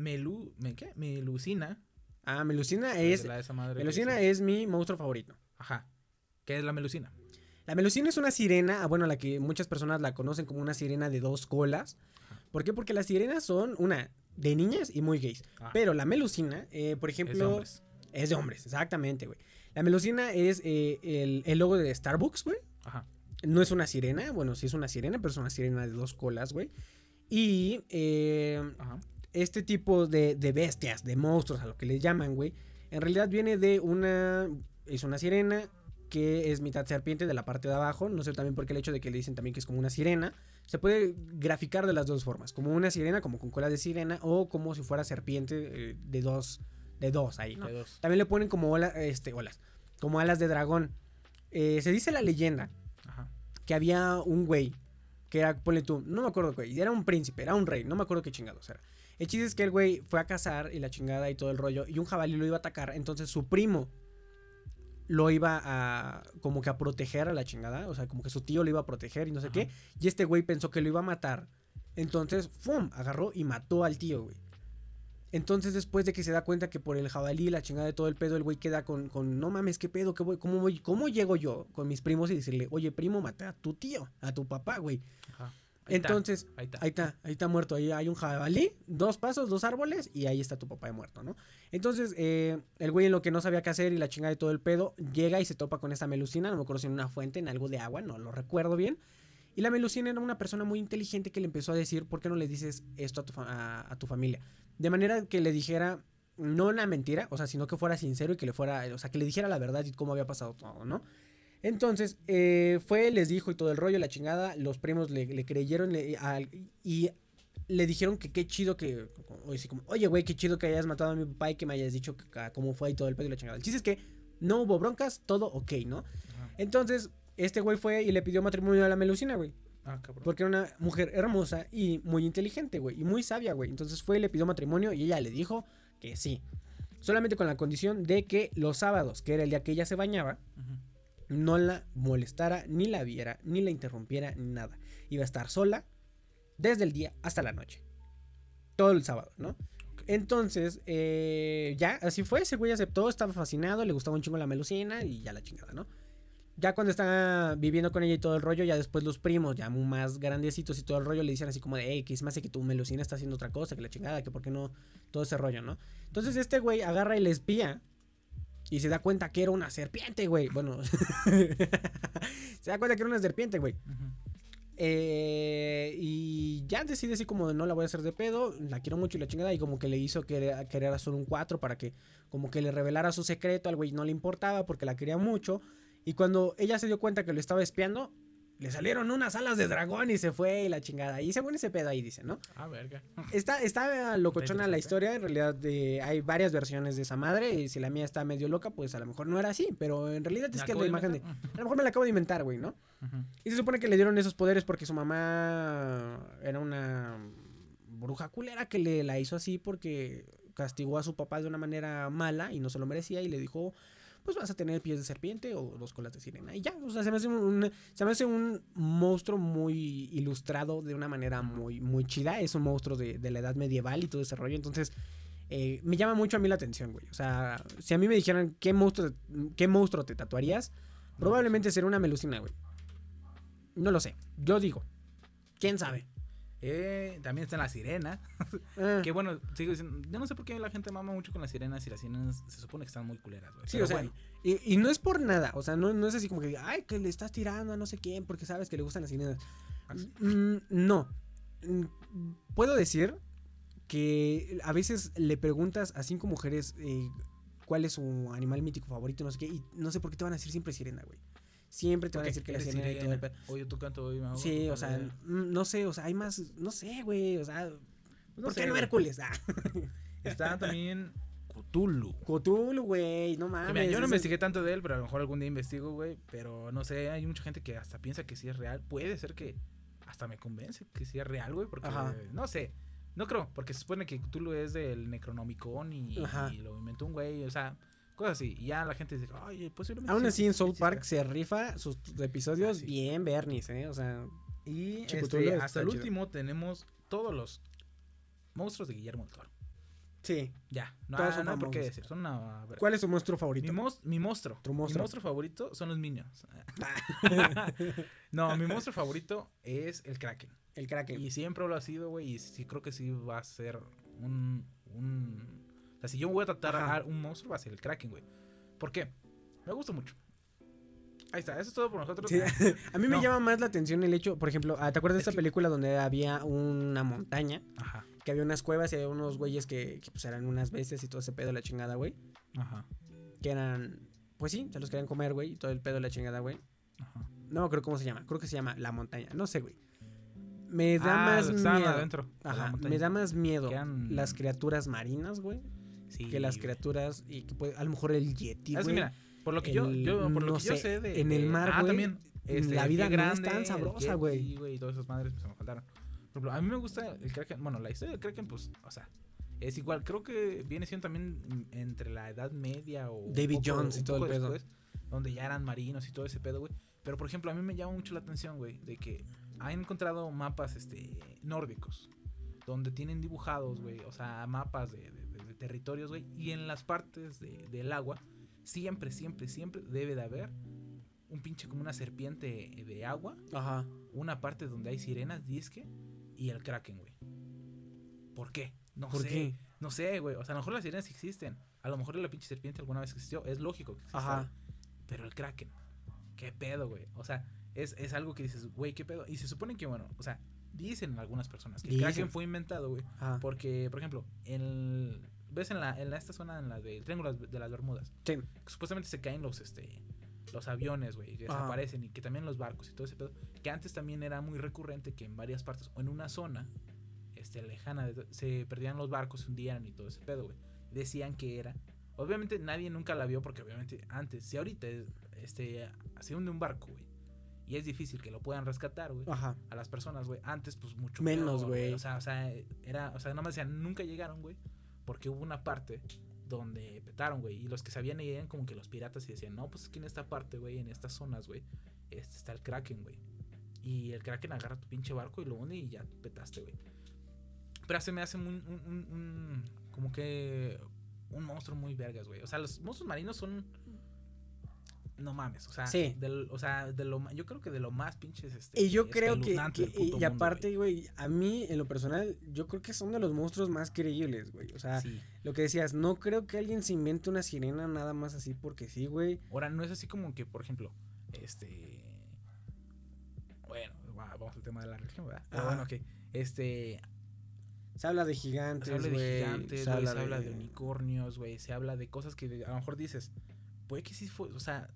Melu, ¿me qué? Melusina. Ah, Melusina de es, la- esa madre que Melusina dice- es mi monstruo favorito. Ajá. ¿Qué es la melusina? La melusina es una sirena, ah, bueno, la que muchas personas la conocen como una sirena de dos colas. ¿Por qué? Porque las sirenas son, una, de niñas y muy gays. Ah. Pero la melusina, eh, por ejemplo... hombres. Es de hombres, exactamente, güey. La melusina es eh, el, el logo de Starbucks, güey. Ajá. No es una sirena, bueno, sí es una sirena, pero es una sirena de dos colas, güey. Y eh, Ajá. Este tipo de, de bestias, de monstruos, a lo que les llaman, güey, en realidad viene de una... Es una sirena que es mitad serpiente de la parte de abajo. No sé también por qué el hecho de que le dicen también que es como una sirena. Se puede graficar de las dos formas. Como una sirena, como con cola de sirena, o como si fuera serpiente eh, de dos. De dos ahí, ¿no? De dos. También le ponen como ola- este, olas. Como alas de dragón. Eh, se dice la leyenda Ajá. que había un güey que era, ponle tú, no me acuerdo, güey, era un príncipe, era un rey, no me acuerdo qué chingados era. El chiste es que el güey fue a cazar y la chingada y todo el rollo, y un jabalí lo iba a atacar, entonces su primo lo iba a, como que a proteger a la chingada, o sea, como que su tío lo iba a proteger y no sé Ajá. qué, y este güey pensó que lo iba a matar, entonces, ¡fum!, agarró y mató al tío, güey. Entonces, después de que se da cuenta que por el jabalí, la chingada de todo el pedo, el güey queda con, con no mames, ¿qué pedo? ¿Qué voy? ¿Cómo, voy? ¿Cómo llego yo con mis primos y decirle, oye, primo, maté a tu tío, a tu papá, güey? Ajá. Ahí está, Entonces, ahí está. ahí está, ahí está muerto. Ahí hay un jabalí, dos pasos, dos árboles y ahí está tu papá de muerto, ¿no? Entonces, eh, el güey en lo que no sabía qué hacer y la chingada de todo el pedo, llega y se topa con esta melusina, no me acuerdo si en una fuente, en algo de agua, no lo recuerdo bien. Y la melusina era una persona muy inteligente que le empezó a decir, ¿por qué no le dices esto a tu, a tu familia? De manera que le dijera, no una mentira, o sea, sino que fuera sincero y que le fuera, o sea, que le dijera la verdad y cómo había pasado todo, ¿no? Entonces, eh, fue, les dijo y todo el rollo, la chingada, los primos le, le creyeron le- y le dijeron que qué chido que, como, oye, güey, qué chido que hayas matado a mi papá y que me hayas dicho que- que- cómo fue y todo el pedo y la chingada. El chiste es que no hubo broncas, todo ok, ¿no? Entonces, este güey fue y le pidió matrimonio a la melusina, güey. Ah, cabrón. Porque era una mujer hermosa y muy inteligente, güey. Y muy sabia, güey. Entonces fue y le pidió matrimonio y ella le dijo que sí. Solamente con la condición de que los sábados, que era el día que ella se bañaba. No la molestara, ni la viera, ni la interrumpiera, ni nada. Iba a estar sola desde el día hasta la noche. Todo el sábado, ¿no? Entonces, eh, ya, así fue. Ese güey aceptó, estaba fascinado, le gustaba un chingo la melusina y ya la chingada, ¿no? Ya cuando está viviendo con ella y todo el rollo, ya después los primos, ya más grandecitos y todo el rollo, le dicen así como de, hey, que es más que tu melusina está haciendo otra cosa, que la chingada, que por qué no, todo ese rollo, ¿no? Entonces este güey agarra y le espía y se da cuenta que era una serpiente, güey. Bueno, <laughs> se da cuenta que era una serpiente, güey. Eh, y ya decide así como de no la voy a hacer de pedo, la quiero mucho y la chingada y como que le hizo querer, querer hacer un 4 para que como que le revelara su secreto, al güey no le importaba porque la quería mucho y cuando ella se dio cuenta que lo estaba espiando, le salieron unas alas de dragón y se fue y la chingada y según ese pedo ahí dice, ¿no? Ah, verga. Está, está locochona la historia, en realidad eh, hay varias versiones de esa madre y si la mía está medio loca, pues a lo mejor no era así, pero en realidad es que la imagen de... A lo mejor me la acabo de inventar, güey, ¿no? Y se supone que le dieron esos poderes porque su mamá era una bruja culera que le la hizo así porque castigó a su papá de una manera mala y no se lo merecía y le dijo, pues vas a tener pies de serpiente o dos colas de sirena. Y ya, o sea, se me hace un, se me hace un monstruo muy ilustrado de una manera muy, muy chida. Es un monstruo de, de la edad medieval y todo ese rollo. Entonces, eh, me llama mucho a mí la atención, güey. O sea, si a mí me dijeran qué monstruo, qué monstruo te tatuarías, probablemente sería una melusina, güey. No lo sé. Yo digo. ¿Quién sabe? Eh, también está la sirena. Ah, <laughs> Que bueno, sigo diciendo, yo no sé por qué la gente mama mucho con las sirenas y las sirenas se supone que están muy culeras, güey. sí, Pero o sea, bueno, y, y no es por nada. O sea, no, no es así como que, ay, que le estás tirando a no sé quién porque sabes que le gustan las sirenas. Ah, sí. Mm, no. mm, puedo decir que a veces le preguntas a cinco mujeres eh, cuál es su animal mítico favorito, no sé qué, y no sé por qué te van a decir siempre sirena, güey. Siempre te van a decir que la sirena y todo el. Oye, tú canto hoy, me hago- Sí, o sea, no sé, o sea, hay más, no sé, güey, o sea, no ¿por sé, qué no. Hércules? Ah. <laughs> Está <laughs> también Cthulhu. Cthulhu, güey, no mames. mira, yo no investigué tanto de él, pero a lo mejor algún día investigo, güey. Pero no sé, hay mucha gente que hasta piensa que sí es real. Puede ser que hasta me convence que sí es real, güey. Porque Ajá. no sé. No creo, porque se supone que Cthulhu es del Necronomicon y lo inventó un güey, o sea, cosas así. Y ya la gente dice, ay, posiblemente. Aún sí, así en exista". Park se rifa sus episodios bien Bernis, ¿eh? O sea, Y este, hasta el chido. último tenemos todos los monstruos de Guillermo del Toro. sí. Ya, no, Todos hay- son no por qué decir. Son una. ¿Cuál es tu monstruo Mi, favorito? mos- mi monstruo. Tu Mi monstruo. monstruo favorito son los Minions. <laughs> no, mi monstruo favorito es el Kraken. El Kraken. Y siempre lo ha sido, güey. Y sí creo que sí va a ser un. un sea, si yo voy a tratar Ajá. a un monstruo, va a ser el Kraken, güey. ¿Por qué? Me gusta mucho. Ahí está, eso es todo por nosotros. Sí, <laughs> a mí me llama más la atención el hecho, por ejemplo, ah, ¿te acuerdas de Es esta película donde había una montaña? Ajá, Que había unas cuevas y había unos güeyes que, que, pues eran unas bestias y todo ese pedo de la chingada, güey. ajá, Que eran, pues sí, se los querían comer, güey, y todo el pedo de la chingada, güey. ajá. No creo cómo se llama, creo que se llama La Montaña, no sé, güey. Me da Ah, más miedo. adentro Ajá, me da más miedo las criaturas marinas, güey, Sí, que las criaturas y que puede, a lo mejor el yeti, güey. mira, por lo que yo, el- yo, por lo no yo sé, de. en el mar, ah, también. Este, la el vida pie no es grande, tan sabrosa, güey. Yeti, güey. Y todas esas madres pues, se me faltaron. Por ejemplo, a mí me gusta el Kraken. Bueno, la historia del Kraken, pues, o sea, es igual. Creo que viene siendo también entre la Edad Media o. David poco- Jones y todo el pedo. después, donde ya eran marinos y todo ese pedo, güey. Pero, por ejemplo, a mí me llama mucho la atención, güey, de que han encontrado mapas este, nórdicos. Donde tienen dibujados, güey. O sea, mapas de territorios, güey. Y en las partes de- del agua, siempre, siempre, siempre debe de haber un pinche como una serpiente de agua. Ajá. Una parte donde hay sirenas, disque. Y el kraken, güey. ¿Por qué? No ¿Por sé. qué? No sé, güey. O sea, a lo mejor las sirenas existen. A lo mejor la pinche serpiente alguna vez existió. Es lógico que exista. Ajá. Pero el kraken. ¿Qué pedo, güey? O sea, es, es algo que dices, güey, ¿qué pedo? Y se supone que, bueno, o sea, dicen algunas personas que el kraken fue inventado, güey. Porque, por ejemplo, en ¿ves en la, en la- esta zona, en la del Triángulo de las Bermudas? Sí. que supuestamente se caen los, este, los aviones, güey, que desaparecen y que también los barcos y todo ese pedo. Que antes también era muy recurrente que en varias partes o en una zona, este, lejana, de- se perdían los barcos, se hundían y todo ese pedo, güey. Decían que era. Obviamente nadie nunca la vio porque obviamente antes, si ahorita, este, se hunde un barco, güey. Y es difícil que lo puedan rescatar, güey. Ajá. A las personas, güey. Antes, pues mucho Menos, güey. O sea, o sea, era, o sea, nada más decían, nunca llegaron, güey. Porque hubo una parte donde petaron, güey. Y los que sabían eran como que los piratas y decían, no, pues es que en esta parte, güey, en estas zonas, güey, este está el Kraken, güey. Y el Kraken agarra tu pinche barco y lo hunde y ya petaste, güey. Pero se me hace un- un- como que un monstruo muy vergas, güey. O sea, los monstruos marinos son no mames, o sea, Sí. del- o sea, de lo yo creo que de lo más pinches este Y yo creo que, y mundo, aparte, güey, a mí en lo personal, yo creo que son de los monstruos más creíbles, güey. O sea. Sí. lo que decías, no creo que alguien se invente una sirena nada más así porque sí, güey. Ahora, no es así como que, por ejemplo, este. Bueno, va- vamos al tema de la religión, ¿verdad? Pero bueno, que este. Se habla de gigantes, Se habla de gigantes, se habla se habla de unicornios, güey. Se habla de cosas que a lo mejor dices. Puede que sí fue. O sea,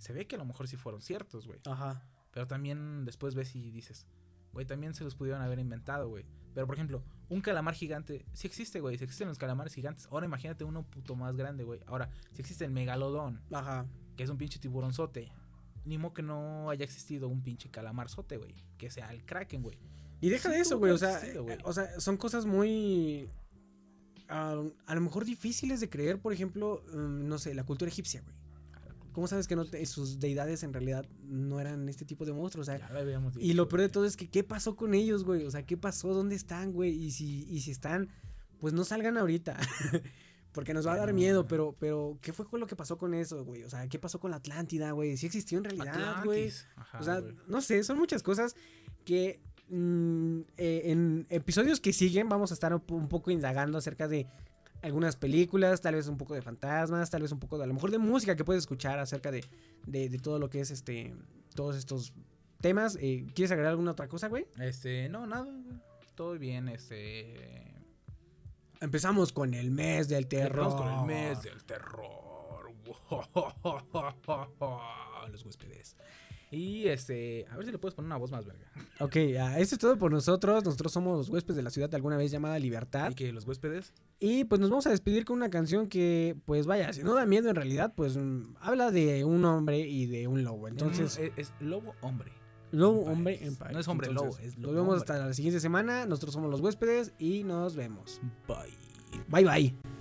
se ve que a lo mejor sí fueron ciertos, güey. Ajá. Pero también después ves y dices, güey, también se los pudieron haber inventado, güey. Pero por ejemplo, un calamar gigante, sí existe, güey. Sí existen los calamares gigantes. Ahora imagínate uno puto más grande, güey. Ahora, si existe el megalodón, Ajá. que es un pinche tiburonzote. Ni modo que no haya existido un pinche calamarzote, güey. Que sea el kraken, güey. Y deja Sí de eso, güey. O sea, existido, güey. o sea, son cosas muy. ah, a lo mejor difíciles de creer, por ejemplo, mm, no sé, la cultura egipcia, güey. ¿Cómo sabes que no te- sus deidades en realidad no eran este tipo de monstruos? O sea, Ya lo habíamos y lo peor de todo es que, ¿qué pasó con ellos, güey? O sea, ¿qué pasó? ¿Dónde están, güey? Y si, y si están, pues no salgan ahorita. <laughs> Porque nos va a dar miedo, pero, pero, ¿qué fue con lo que pasó con eso, güey? O sea, ¿qué pasó con la Atlántida, güey? ¿Sí existió en realidad, güey? O sea, no sé, son muchas cosas que mm, eh, en episodios que siguen vamos a estar un poco indagando acerca de algunas películas, tal vez un poco de fantasmas, tal vez un poco de a lo mejor de música que puedes escuchar acerca de, de, de todo lo que es este, todos estos temas. Eh, ¿Quieres agregar alguna otra cosa, güey? Este, no, nada. Todo bien, este. Empezamos con el mes del terror. Empezamos con el mes del terror. <laughs> Los huéspedes. Y este, a ver si le puedes poner una voz más verga. <laughs> Ok, ah, esto es todo por nosotros. Nosotros somos los huéspedes de la ciudad alguna vez llamada Libertad. Y que los huéspedes. Y pues nos vamos a despedir con una canción que, pues vaya, si no da miedo en realidad, pues mm, habla de un hombre y de un lobo. Entonces, es, es lobo hombre. lobo, hombre en paz. No es hombre lobo, es Nos lobo vemos hombre. hasta la siguiente semana. Nosotros somos los huéspedes y nos vemos. Bye. Bye bye.